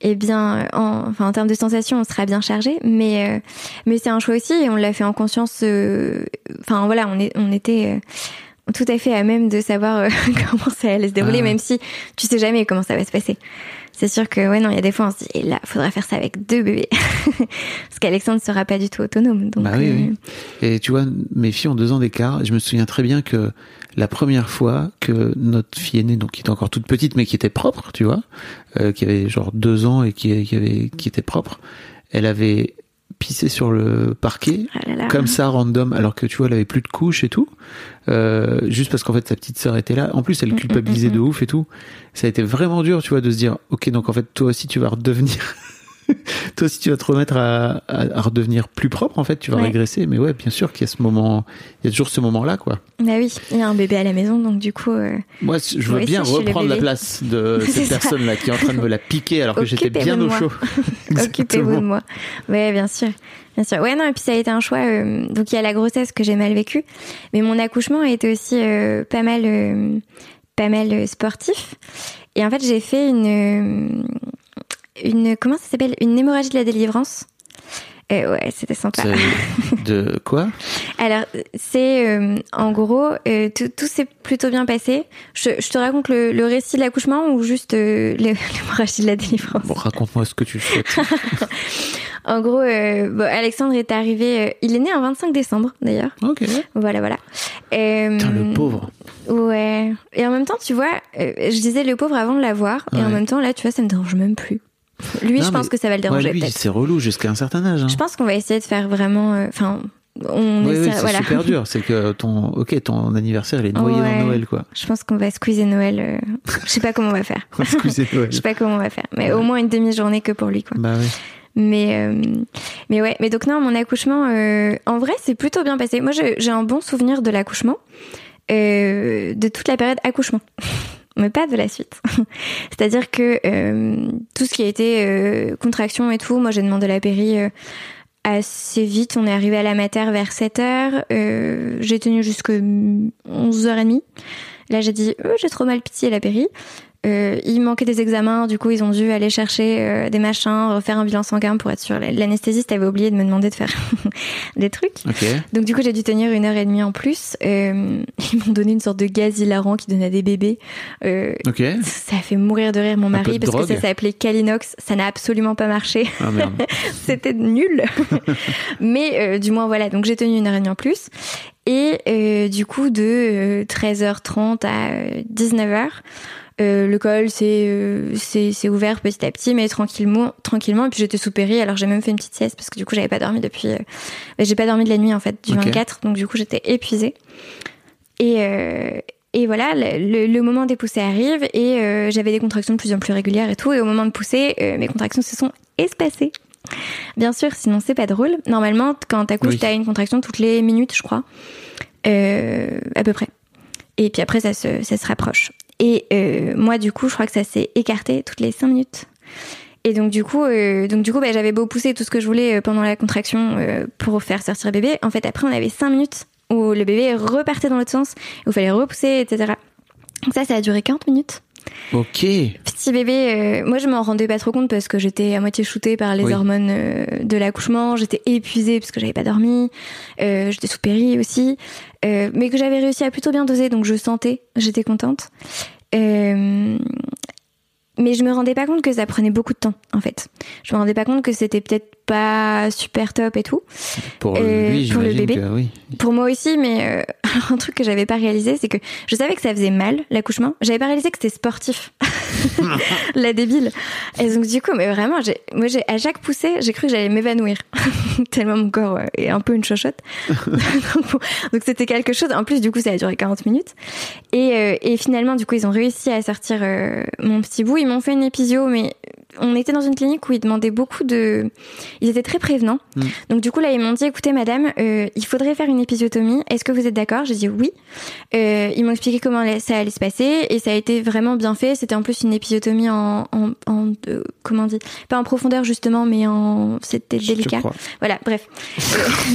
Speaker 1: et bien, en, enfin, en termes de sensations, on sera bien chargé, mais, euh, mais c'est un choix aussi et on l'a fait en conscience. euh, Enfin, voilà, on est, on était euh, tout à fait à même de savoir euh, comment ça allait se dérouler,
Speaker 3: Ah.
Speaker 1: même si tu sais jamais comment ça va se passer. C'est sûr que, ouais, non, il y a des fois, on se dit, et là, faudra faire ça avec deux bébés. Parce qu'Alexandre sera pas du tout autonome. Donc,
Speaker 3: Bah oui,
Speaker 1: euh,
Speaker 3: oui. Et tu vois, mes filles ont deux ans d'écart. Je me souviens très bien que la première fois que notre fille aînée, donc qui était encore toute petite, mais qui était propre, tu vois, euh, qui avait genre deux ans et qui, qui avait, qui était propre, elle avait pissé sur le parquet
Speaker 1: ah là là.
Speaker 3: comme ça random alors que tu vois elle avait plus de couches et tout. Euh, juste parce qu'en fait sa petite sœur était là. En plus elle
Speaker 1: Mm,
Speaker 3: culpabilisait
Speaker 1: mm, mm,
Speaker 3: de ouf et tout. Ça a été vraiment dur tu vois de se dire ok donc en fait toi aussi tu vas redevenir toi aussi tu vas te remettre à, à, à redevenir plus propre en fait tu vas
Speaker 1: Ouais.
Speaker 3: régresser mais ouais bien sûr qu'il y a ce moment il y a toujours ce moment là quoi
Speaker 1: Bah oui, il y a un bébé à la maison, donc du coup, euh,
Speaker 3: moi je veux bien reprendre la place de cette
Speaker 1: ça.
Speaker 3: personne là qui est en train de me la piquer alors que j'étais bien au chaud
Speaker 1: Occupez-vous de moi. Ouais, bien sûr. Bien sûr. Ouais, non, et puis ça a été un choix. euh, donc il y a la grossesse que j'ai mal vécue, mais mon accouchement a été aussi euh, pas mal, pas mal sportif. Et en fait, j'ai fait une, une, comment ça s'appelle, une hémorragie de la délivrance? Euh, ouais, c'était sympa.
Speaker 3: De quoi?
Speaker 1: Alors, c'est euh, en gros, euh, tout, tout s'est plutôt bien passé. Je, je te raconte le, le récit de l'accouchement ou juste euh, l'hé- l'hémorragie de la délivrance?
Speaker 3: Bon raconte-moi ce que tu souhaites
Speaker 1: En gros, euh, bon, Alexandre est arrivé. euh, il est né un 25 décembre, d'ailleurs.
Speaker 3: ok
Speaker 1: Voilà, voilà. Euh,
Speaker 3: Putain, le pauvre
Speaker 1: Ouais. Et en même temps, tu vois, euh, je disais le pauvre avant de l'avoir, et en même temps, là, tu vois, ça me dérange même plus. Lui,
Speaker 3: Non,
Speaker 1: je pense que ça va le déranger
Speaker 3: ouais, lui c'est relou jusqu'à un certain âge hein.
Speaker 1: Je pense qu'on va essayer de faire vraiment. euh, Enfin, on
Speaker 3: Oui, oui, c'est
Speaker 1: voilà.
Speaker 3: super dur. C'est que ton, ok, ton anniversaire, il est noyé
Speaker 1: Ouais.
Speaker 3: dans Noël, quoi.
Speaker 1: Je pense qu'on va squeezer Noël. euh, Je sais pas comment on va faire.
Speaker 3: Excusez Noël.
Speaker 1: Je sais pas comment on va faire. Mais au moins une demi-journée que pour lui, quoi.
Speaker 3: Bah.
Speaker 1: Mais, euh, mais ouais. Mais donc, non, mon accouchement, euh, en vrai, c'est plutôt bien passé. Moi, j'ai un bon souvenir de l'accouchement, euh, de toute la période accouchement. Mais pas de la suite. C'est-à-dire que euh, tout ce qui a été euh, contraction et tout, moi j'ai demandé la péri euh, assez vite. On est arrivé à la mater vers 7h. Euh, j'ai tenu jusque 11h30. Là, j'ai dit, euh, j'ai trop mal pitié la péri. Euh, il manquait des examens, du coup, ils ont dû aller chercher euh, des machins, refaire un bilan sanguin pour être sûr. L'anesthésiste avait oublié de me demander de faire des trucs.
Speaker 3: Ok.
Speaker 1: Donc, du coup, j'ai dû tenir une heure et demie en plus. Euh, ils m'ont donné une sorte de gaz hilarant qui donnait des bébés. Euh,
Speaker 3: Ok.
Speaker 1: ça a fait mourir de rire mon mari parce que
Speaker 3: drogue.
Speaker 1: ça s'appelait Calinox. Ça n'a absolument pas marché.
Speaker 3: Ah.
Speaker 1: C'était nul. Mais euh, du moins voilà, donc j'ai tenu une heure et demie en plus. Et euh, du coup de euh, 13h30 à euh, 19h, euh, le col c'est euh, c'est c'est ouvert petit à petit mais tranquillement tranquillement et puis j'étais sous péri alors j'ai même fait une petite sieste parce que du coup j'avais pas dormi depuis euh, j'ai pas dormi de la nuit en fait du
Speaker 3: Ok.
Speaker 1: 24 donc du coup j'étais épuisée. Et et voilà, le, moment des poussées arrive et j'avais des contractions de plus en plus régulières et tout. Et au moment de pousser, mes contractions se sont espacées. Bien sûr, sinon c'est pas drôle. Normalement, quand t'accouches,
Speaker 3: Oui.
Speaker 1: t'as une contraction toutes les minutes, je crois, à peu près. Et puis après, ça se, ça se rapproche. Et euh, moi, du coup, je crois que ça s'est écarté toutes les cinq minutes. Et donc du coup, euh, donc du coup, bah, j'avais beau pousser tout ce que je voulais euh, pendant la contraction euh, pour faire sortir le bébé. En fait, après, on avait cinq minutes où le bébé repartait dans l'autre sens, où il fallait repousser, etc. Donc ça, ça a duré 40 minutes.
Speaker 3: Ok.
Speaker 1: Petit bébé, euh, moi je m'en rendais pas trop compte parce que j'étais à moitié shootée par les
Speaker 3: Oui.
Speaker 1: hormones euh, de l'accouchement, j'étais épuisée parce que j'avais pas dormi, euh, j'étais sous péri aussi, euh, mais que j'avais réussi à plutôt bien doser, donc je sentais, j'étais contente. Euh, mais je me rendais pas compte que ça prenait beaucoup de temps en fait. Je me rendais pas compte que c'était peut-être pas super top et tout.
Speaker 3: Pour
Speaker 1: Euh,
Speaker 3: lui,
Speaker 1: pour le bébé.
Speaker 3: que oui.
Speaker 1: Pour moi aussi, mais euh, un truc que j'avais pas réalisé, c'est que je savais que ça faisait mal l'accouchement. J'avais pas réalisé que c'était sportif. La débile. Et donc du coup, mais vraiment, j'ai, moi, j'ai à chaque poussée, j'ai cru que j'allais m'évanouir tellement mon corps euh, est un peu une chochotte. donc bon, c'était quelque chose. En plus, du coup, ça a duré 40 minutes. Et, euh, et finalement, du coup, ils ont réussi à sortir euh, mon petit bout. Ils m'ont fait une épisio, mais on était dans une clinique où ils demandaient beaucoup de. Ils étaient très prévenants.
Speaker 3: Mm.
Speaker 1: Donc du coup là ils m'ont dit écoutez madame euh, il faudrait faire une épisiotomie est-ce que vous êtes d'accord? J'ai dit oui euh, ils m'ont expliqué comment ça allait se passer et ça a été vraiment bien fait c'était en plus une épisiotomie en, en, en euh, comment on dit? Pas en profondeur justement mais en c'était délicat voilà bref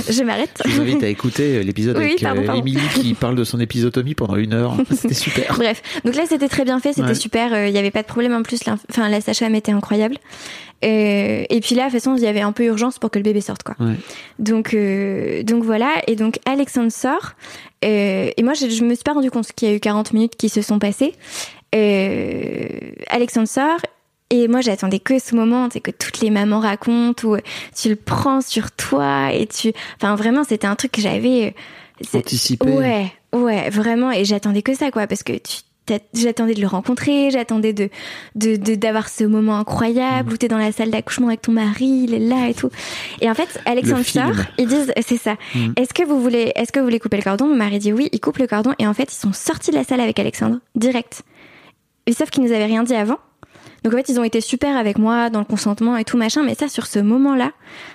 Speaker 1: je m'arrête
Speaker 3: Je vous invite à écouter l'épisode
Speaker 1: Oui,
Speaker 3: avec
Speaker 1: pardon, pardon.
Speaker 3: Émilie qui parle de son épisotomie pendant une heure. C'était super.
Speaker 1: Bref, donc là c'était très bien fait, c'était
Speaker 3: Ouais.
Speaker 1: super, il y avait pas de problème en plus, enfin la sage-femme était incroyable. Euh, et puis là, de toute façon, il y avait un peu urgence pour que le bébé sorte, quoi.
Speaker 3: Ouais.
Speaker 1: Donc, euh, donc voilà. Et donc Alexandre sort. Euh, et moi, je, je me suis pas rendu compte qu'il y a eu 40 minutes qui se sont passées. Alexandre sort. Et moi, j'attendais que ce moment, c'est que toutes les mamans racontent où tu le prends sur toi et tu, enfin vraiment, c'était un truc que j'avais.
Speaker 3: Anticipé.
Speaker 1: Ouais, ouais, vraiment. Et j'attendais que ça, quoi, parce que tu, j'attendais de le rencontrer, j'attendais de, de, de- d'avoir ce moment incroyable où t'es dans la salle d'accouchement avec ton mari, il est là et tout. Et en fait, Alexandre sort, ils disent, c'est ça.
Speaker 3: Mm.
Speaker 1: Est-ce que vous voulez, est-ce que vous voulez couper le cordon? Mon mari dit oui, il coupe le cordon. Et en fait, ils sont sortis de la salle avec Alexandre, direct. Et sauf qu'ils nous avaient rien dit avant. Donc en fait, ils ont été super avec moi dans le consentement et tout machin, mais ça sur ce moment-là,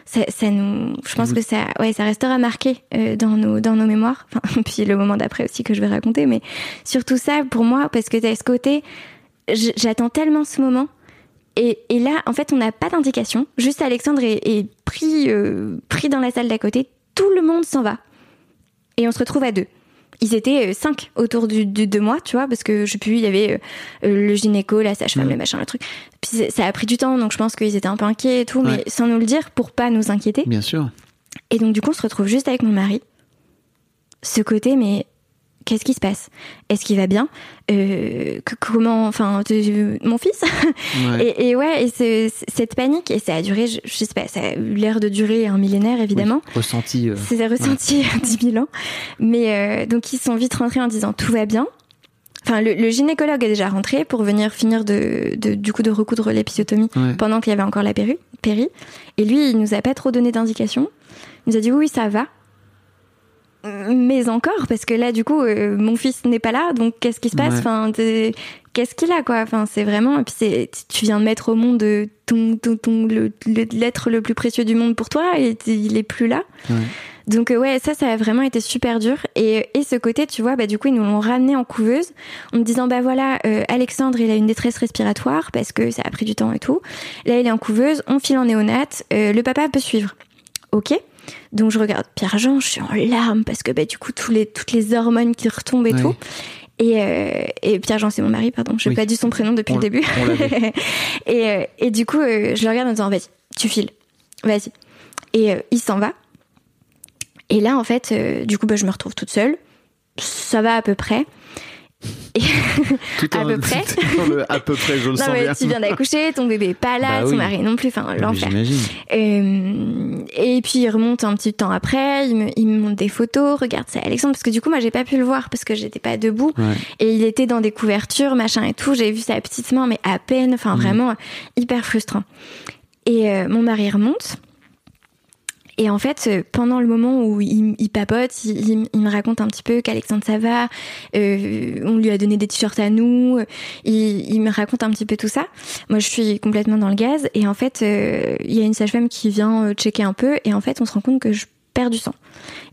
Speaker 1: ça, ça nous, je pense
Speaker 3: vous-
Speaker 1: que ça, ouais, ça restera marqué euh, dans nos dans nos mémoires. Enfin, puis le moment d'après aussi que je vais raconter, mais surtout ça pour moi parce que t'as ce côté, j'attends tellement ce moment. Et, et là, en fait, on n'a pas d'indication. Juste Alexandre est, est pris euh, pris dans la salle d'à côté. Tout le monde s'en va et on se retrouve à deux. Ils étaient euh, cinq autour du, du- de moi, tu vois, parce que je sais plus, il y avait euh, euh, le gynéco, la sage-femme,
Speaker 3: Mhm.
Speaker 1: le machin, le truc. Puis ça a pris du temps, donc je pense qu'ils étaient un peu inquiets et tout, mais sans nous le dire pour pas nous inquiéter.
Speaker 3: Bien sûr.
Speaker 1: Et donc du coup, on se retrouve juste avec mon mari. Ce côté, mais qu'est-ce qui se passe? Est-ce qu'il va bien? Euh, que- Comment, enfin, mon fils?
Speaker 3: Ouais.
Speaker 1: et, et ouais, et ce- cette panique, et ça a duré, je, je sais pas, ça a eu l'air de durer un millénaire évidemment.
Speaker 3: Oui, Ressenti. euh,
Speaker 1: C'est ressenti 10 000 ans. Mais euh, donc ils sont vite rentrés en disant tout va bien. Enfin, le, le gynécologue est déjà rentré pour venir finir de, de- du coup de recoudre l'épisiotomie
Speaker 3: ouais.
Speaker 1: pendant qu'il y avait encore la péri, péri. Et lui, il nous a pas trop donné d'indications. Il nous a dit oui, oui, ça va. Mais encore, parce que là, du coup, euh, mon fils n'est pas là, donc qu'est-ce qui se passe
Speaker 3: Ouais.
Speaker 1: Enfin, t'es- qu'est-ce qu'il a, quoi Enfin, c'est vraiment. Et puis, c'est, tu viens de mettre au monde euh, ton, ton, ton, le, l'être le plus précieux du monde pour toi, et il est plus là.
Speaker 3: Ouais.
Speaker 1: Donc euh, ouais, ça, ça a vraiment été super dur. Et, et ce côté, tu vois, bah du coup, ils nous l'ont ramené en couveuse en me disant, bah voilà, euh, Alexandre, il a une détresse respiratoire parce que ça a pris du temps et tout. Là, il est en couveuse, on file en néonate, euh, le papa peut suivre. Ok. Donc je regarde Pierre-Jean, je suis en larmes parce que bah du coup, tous les, toutes les hormones qui retombent et
Speaker 3: Ouais.
Speaker 1: tout. Et, euh, et Pierre-Jean, c'est mon mari, pardon, je n'ai
Speaker 3: Oui.
Speaker 1: pas dit son prénom depuis
Speaker 3: On
Speaker 1: le début. et, euh, et du coup, euh, je le regarde en disant, vas-y, tu files, vas-y. Et il s'en va. Et là, en fait, du coup, bah, je me retrouve toute seule. Ça va à peu près.
Speaker 3: Tout
Speaker 1: À peu près.
Speaker 3: tout en le à peu près, je le
Speaker 1: Non,
Speaker 3: sens
Speaker 1: mais
Speaker 3: bien.
Speaker 1: tu viens d'accoucher, ton bébé est pas là,
Speaker 3: Bah
Speaker 1: ton
Speaker 3: oui.
Speaker 1: mari non plus, enfin, l'enfer.
Speaker 3: J'imagine.
Speaker 1: Euh, et puis il remonte un petit temps après, il me, il me montre des photos, regarde c'est Alexandre, parce que du coup moi j'ai pas pu le voir parce que j'étais pas debout.
Speaker 3: Ouais.
Speaker 1: Et il était dans des couvertures, machin et tout, j'ai vu sa petite main mais à peine, enfin
Speaker 3: Mhm.
Speaker 1: vraiment hyper frustrant. Et euh, mon mari remonte. Et en fait, euh, pendant le moment où il, papote, il, me raconte un petit peu qu'Alexandre ça va, euh, on lui a donné des t-shirts à nous, euh, il, me raconte un petit peu tout ça. Moi, je suis complètement dans le gaz et en fait, euh, il y a une sage-femme qui vient checker un peu et en fait, on se rend compte que je perds du sang.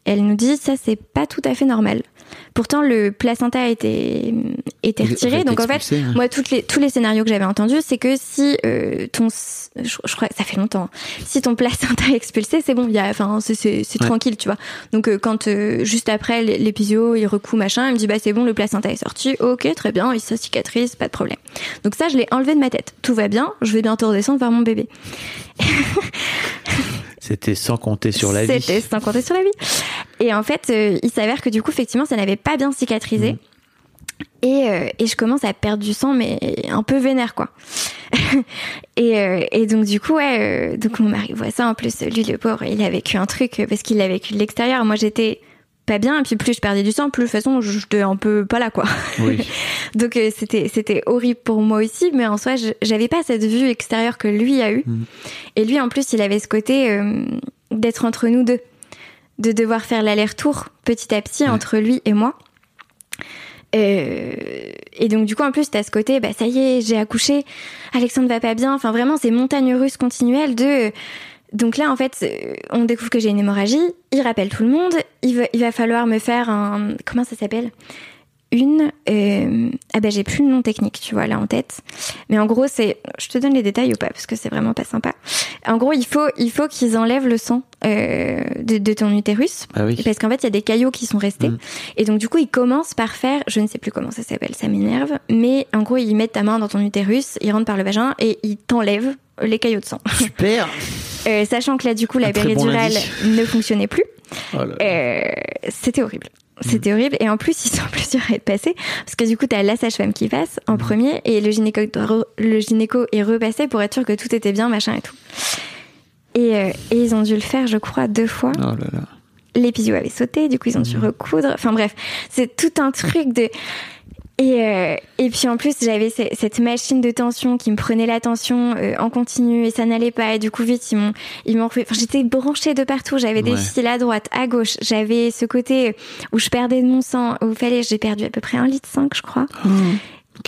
Speaker 1: Elle nous dit ça, c'est pas tout à fait normal. Pourtant, le placenta a été, été retiré, donc en fait,
Speaker 3: hein.
Speaker 1: moi, toutes les, tous les scénarios que j'avais entendus, c'est que si euh, ton, je, je crois, ça fait longtemps, si ton placenta est expulsé, c'est bon, il y a, enfin, c'est,
Speaker 3: Ouais.
Speaker 1: tranquille, tu vois. Donc euh, quand euh, juste après l'épisio, il recoue machin, il me dit bah c'est bon, le placenta est sorti, ok, très bien, il se cicatrise, pas de problème. Donc ça, je l'ai enlevé de ma tête. Tout va bien, je vais bientôt redescendre voir mon bébé.
Speaker 3: C'était sans compter sur la vie.
Speaker 1: C'était sans compter sur la vie. Et en fait, euh, il s'avère que du coup, effectivement, ça n'avait pas bien cicatrisé.
Speaker 3: Mhm.
Speaker 1: Et, euh, et je commence à perdre du sang, mais un peu vénère, quoi. et, euh, et donc, du coup, ouais, donc mon mari voit ça. En plus, lui, le pauvre, il a vécu un truc parce qu'il l'a vécu de l'extérieur. Moi, j'étais pas bien. Et puis, plus je perdais du sang, plus de toute façon, j'étais un peu pas là, quoi.
Speaker 3: Oui.
Speaker 1: Donc euh, c'était c'était horrible pour moi aussi, mais en soi je- j'avais pas cette vue extérieure que lui a eu.
Speaker 3: Mhm.
Speaker 1: Et lui en plus il avait ce côté euh, d'être entre nous deux, de devoir faire l'aller-retour petit à petit
Speaker 3: Ouais.
Speaker 1: entre lui et moi. Euh, et donc du coup en plus t'as ce côté bah ça y est j'ai accouché Alexandre va pas bien enfin vraiment c'est montagne russe continuelle de donc là en fait euh, on découvre que j'ai une hémorragie il rappelle tout le monde il va, il va falloir me faire un comment ça s'appelle? Une euh, ah bah j'ai plus le nom technique tu vois là en tête mais en gros c'est je te donne les détails ou pas parce que c'est vraiment pas sympa en gros il faut il faut qu'ils enlèvent le sang euh, de, de ton utérus
Speaker 3: Ah oui.
Speaker 1: parce qu'en fait il y a des caillots qui sont restés
Speaker 3: Mm.
Speaker 1: et donc du coup ils commencent par faire je ne sais plus comment ça s'appelle ça m'énerve mais en gros ils mettent ta main dans ton utérus ils rentrent par le vagin et ils t'enlèvent les caillots de sang
Speaker 3: Super.
Speaker 1: Euh, sachant que là du coup la
Speaker 3: bon
Speaker 1: péridurale ne fonctionnait plus
Speaker 3: Oh
Speaker 1: euh, c'était horrible. C'était horrible. Et en plus, ils sont plusieurs à être passés. Parce que du coup, t'as la sage-femme qui passe en premier et le gynéco, le gynéco est repassé pour être sûr que tout était bien, machin et tout. Et, euh, et ils ont dû le faire, je crois, deux fois.
Speaker 3: Oh là là.
Speaker 1: L'épisio avait sauté, du coup, ils ont dû recoudre. Enfin bref, c'est tout un truc de. Et, euh, et puis en plus, j'avais ce- cette machine de tension qui me prenait la tension euh, en continu et ça n'allait pas. Et du coup, vite, ils m'ont, ils m'ont Enfin, j'étais branchée de partout. J'avais des
Speaker 3: Ouais.
Speaker 1: fils à droite, à gauche. J'avais ce côté où je perdais de mon sang, où fallait, j'ai perdu à peu près un litre 5, je crois.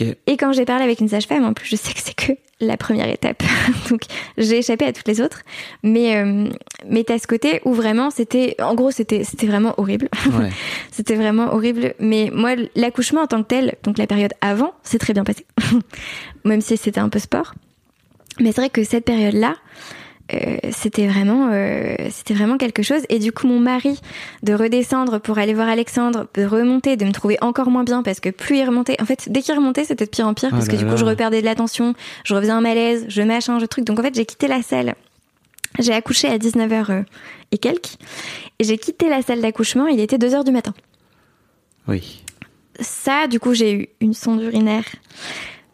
Speaker 1: Et quand j'ai parlé avec une sage-femme, en plus, je sais que c'est que la première étape. Donc, j'ai échappé à toutes les autres. Mais, euh, mais t'as ce côté où vraiment c'était, en gros, c'était, c'était vraiment horrible.
Speaker 3: Ouais.
Speaker 1: C'était vraiment horrible. Mais moi, l'accouchement en tant que tel, donc la période avant, c'est très bien passé. Même si c'était un peu sport. Mais c'est vrai que cette période-là, euh, c'était vraiment, euh, c'était vraiment quelque chose. Et du coup, mon mari, de redescendre pour aller voir Alexandre, de remonter, de me trouver encore moins bien parce que plus il remontait, en fait, dès qu'il remontait, c'était de pire en pire
Speaker 3: Oh
Speaker 1: parce que du coup,
Speaker 3: là.
Speaker 1: je reperdais de l'attention, je refaisais un malaise, je machin, je truc. Donc en fait, j'ai quitté la salle. J'ai accouché à 19h et quelques. Et j'ai quitté la salle d'accouchement, il était 2h du matin
Speaker 3: Oui.
Speaker 1: ça, du coup, j'ai eu une sonde urinaire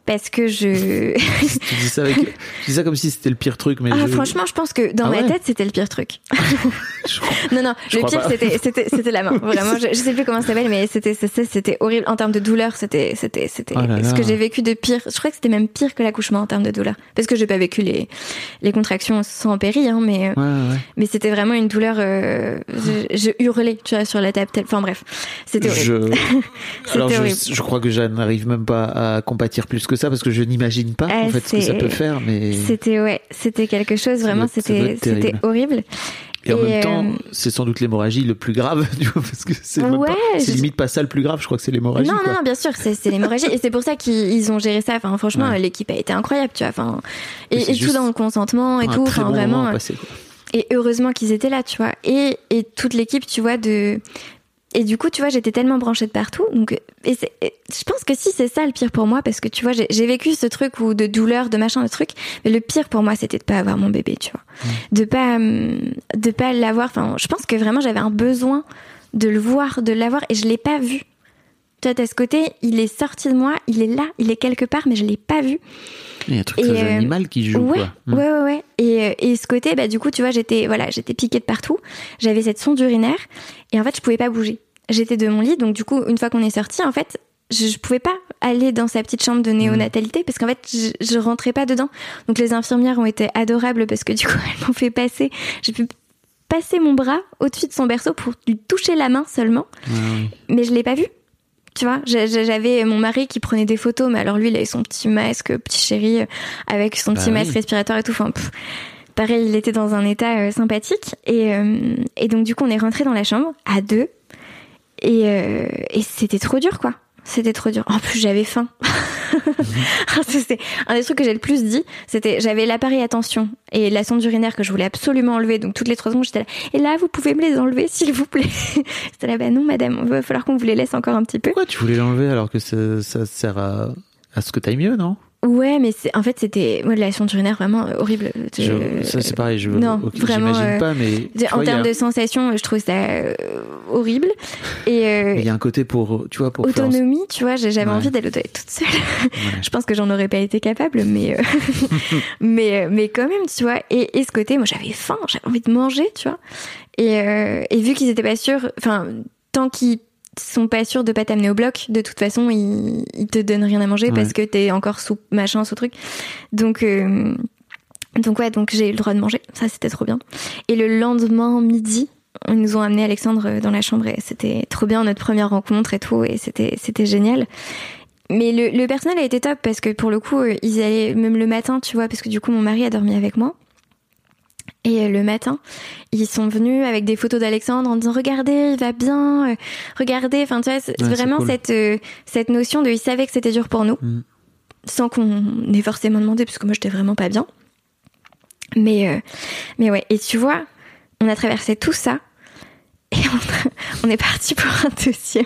Speaker 1: parce que je.
Speaker 3: tu dis ça avec, tu dis ça comme si c'était le pire truc, mais
Speaker 1: ah,
Speaker 3: je-
Speaker 1: franchement, je pense que dans
Speaker 3: Ah
Speaker 1: ma
Speaker 3: ouais
Speaker 1: tête, c'était le pire truc.
Speaker 3: je
Speaker 1: Non, non,
Speaker 3: Je
Speaker 1: le pire, c'était, c'était, c'était la main. Vraiment, je, je sais plus comment ça s'appelle, mais c'était, c'était, c'était horrible en termes de douleur. C'était, c'était, c'était
Speaker 3: Oh
Speaker 1: ce que j'ai vécu de pire. Je crois que c'était même pire que l'accouchement en termes de douleur, parce que j'ai pas vécu les, les contractions sans péri, hein, mais,
Speaker 3: Ouais, ouais.
Speaker 1: mais c'était vraiment une douleur. euh, je, hurlais, tu vois, sur la table. Enfin bref, c'était horrible.
Speaker 3: Je... Alors, je,
Speaker 1: horrible.
Speaker 3: je crois que je n'arrive même pas à compatir plus que ça parce que je n'imagine pas
Speaker 1: Ah,
Speaker 3: en fait ce que ça peut faire, mais
Speaker 1: C'était ouais, c'était quelque chose vraiment. C'était, c'était horrible.
Speaker 3: et en même temps,
Speaker 1: euh,
Speaker 3: c'est sans doute l'hémorragie le plus grave, vois, parce que c'est
Speaker 1: Ouais, je-
Speaker 3: limite pas ça le plus grave. Je crois que c'est l'hémorragie.
Speaker 1: Non,
Speaker 3: quoi.
Speaker 1: non, non, bien sûr, c'est l'hémorragie. et c'est pour ça qu'ils ils ont géré ça. Enfin, franchement,
Speaker 3: Ouais.
Speaker 1: l'équipe a été incroyable, tu vois. Enfin, et, tout dans le consentement et tout. Enfin,
Speaker 3: bon
Speaker 1: vraiment.
Speaker 3: quoi.
Speaker 1: Et heureusement qu'ils étaient là, tu vois. Et, et toute l'équipe, tu vois, de. Et du coup, tu vois, j'étais tellement branchée de partout. Donc, et c'est- et je pense que si c'est ça le pire pour moi, parce que tu vois, j'ai vécu ce truc où de douleur, de machin, de truc. Mais le pire pour moi, c'était de pas avoir mon bébé, tu vois, de pas, hum, de pas l'avoir. Enfin, je pense que vraiment, j'avais un besoin de le voir, de l'avoir, et je l'ai pas vu. Tu vois, t'as ce côté, il est sorti de moi, il est là, il est quelque part, mais je l'ai pas vu.
Speaker 3: Il y a un truc
Speaker 1: Et,
Speaker 3: très
Speaker 1: euh,
Speaker 3: animal qui joue,
Speaker 1: ouais,
Speaker 3: quoi. Mm.
Speaker 1: ouais, ouais, ouais. Et, euh, et ce côté, bah, du coup, tu vois, j'étais, voilà, j'étais piquée de partout. J'avais cette sonde urinaire. Et en fait, je pouvais pas bouger. J'étais de mon lit. Donc, du coup, une fois qu'on est sorti, en fait, je, je pouvais pas aller dans sa petite chambre de néonatalité parce qu'en fait, je, je rentrais pas dedans. Donc, les infirmières ont été adorables parce que du coup, elles m'ont fait passer. J'ai pu passer mon bras au-dessus de son berceau pour lui toucher la main seulement.
Speaker 3: Ouais.
Speaker 1: Mais je l'ai pas vu. Tu vois, j'avais mon mari qui prenait des photos, mais alors lui, il avait son petit masque, petit chéri, euh, avec son
Speaker 3: Bah
Speaker 1: petit masque
Speaker 3: oui.
Speaker 1: respiratoire et tout. Enfin, pff, pareil, il était dans un état euh, sympathique. Et, euh, et donc, du coup, on est rentré dans la chambre à deux. Et, euh, et c'était trop dur, quoi. C'était trop dur. En plus, j'avais faim. c'est un des trucs que j'ai le plus dit. C'était, j'avais l'appareil attention et la sonde urinaire que je voulais absolument enlever. Donc toutes les trois secondes, j'étais là. Et là, vous pouvez me les enlever, s'il vous plaît. j'étais là, bah non, madame, il va falloir qu'on vous les laisse encore un petit peu.
Speaker 3: Pourquoi tu voulais l'enlever alors que ça, sert à, à ce que t'ailles mieux, non?
Speaker 1: Ouais, mais c'est, en fait, c'était, moi, la sonde urinaire vraiment euh, horrible.
Speaker 3: Je- Ça c'est pareil, je
Speaker 1: non, vraiment, euh,
Speaker 3: pas, mais
Speaker 1: En
Speaker 3: a-
Speaker 1: termes de sensations, je trouve ça euh, horrible. Et euh,
Speaker 3: il y a un côté pour, tu vois, pour en-
Speaker 1: autonomie, tu vois, j'avais
Speaker 3: Ouais.
Speaker 1: envie d'aller aux toilettes toute seule.
Speaker 3: Ouais.
Speaker 1: Je pense que j'en aurais pas été capable, mais euh, mais mais quand même, tu vois. Et, et ce côté, moi, j'avais faim, j'avais envie de manger, tu vois. Et euh, et vu qu'ils étaient pas sûrs, enfin, tant qu'ils sont pas sûrs de pas t'amener au bloc, de toute façon, ils, ils te donnent rien à manger
Speaker 3: Ouais.
Speaker 1: parce que t'es encore sous machin, sous truc. Donc euh, donc ouais, donc j'ai eu le droit de manger. Ça, c'était trop bien. Et le lendemain midi. Ils nous ont amené Alexandre dans la chambre et c'était trop bien notre première rencontre et tout et c'était c'était génial. Mais le, le personnel a été top parce que pour le coup, euh, ils allaient même le matin, tu vois, parce que du coup, mon mari a dormi avec moi. Et euh, le matin, ils sont venus avec des photos d'Alexandre en disant regardez, il va bien, euh, regardez. Enfin, tu vois, c'est
Speaker 3: Ouais,
Speaker 1: vraiment
Speaker 3: cool.
Speaker 1: cette euh, cette notion de ils savaient que c'était dur pour nous,
Speaker 3: Mm.
Speaker 1: sans qu'on ait forcément demandé, parce que moi j'étais vraiment pas bien. Mais euh, mais ouais. Et tu vois, on a traversé tout ça. Et on, est parti pour un deuxième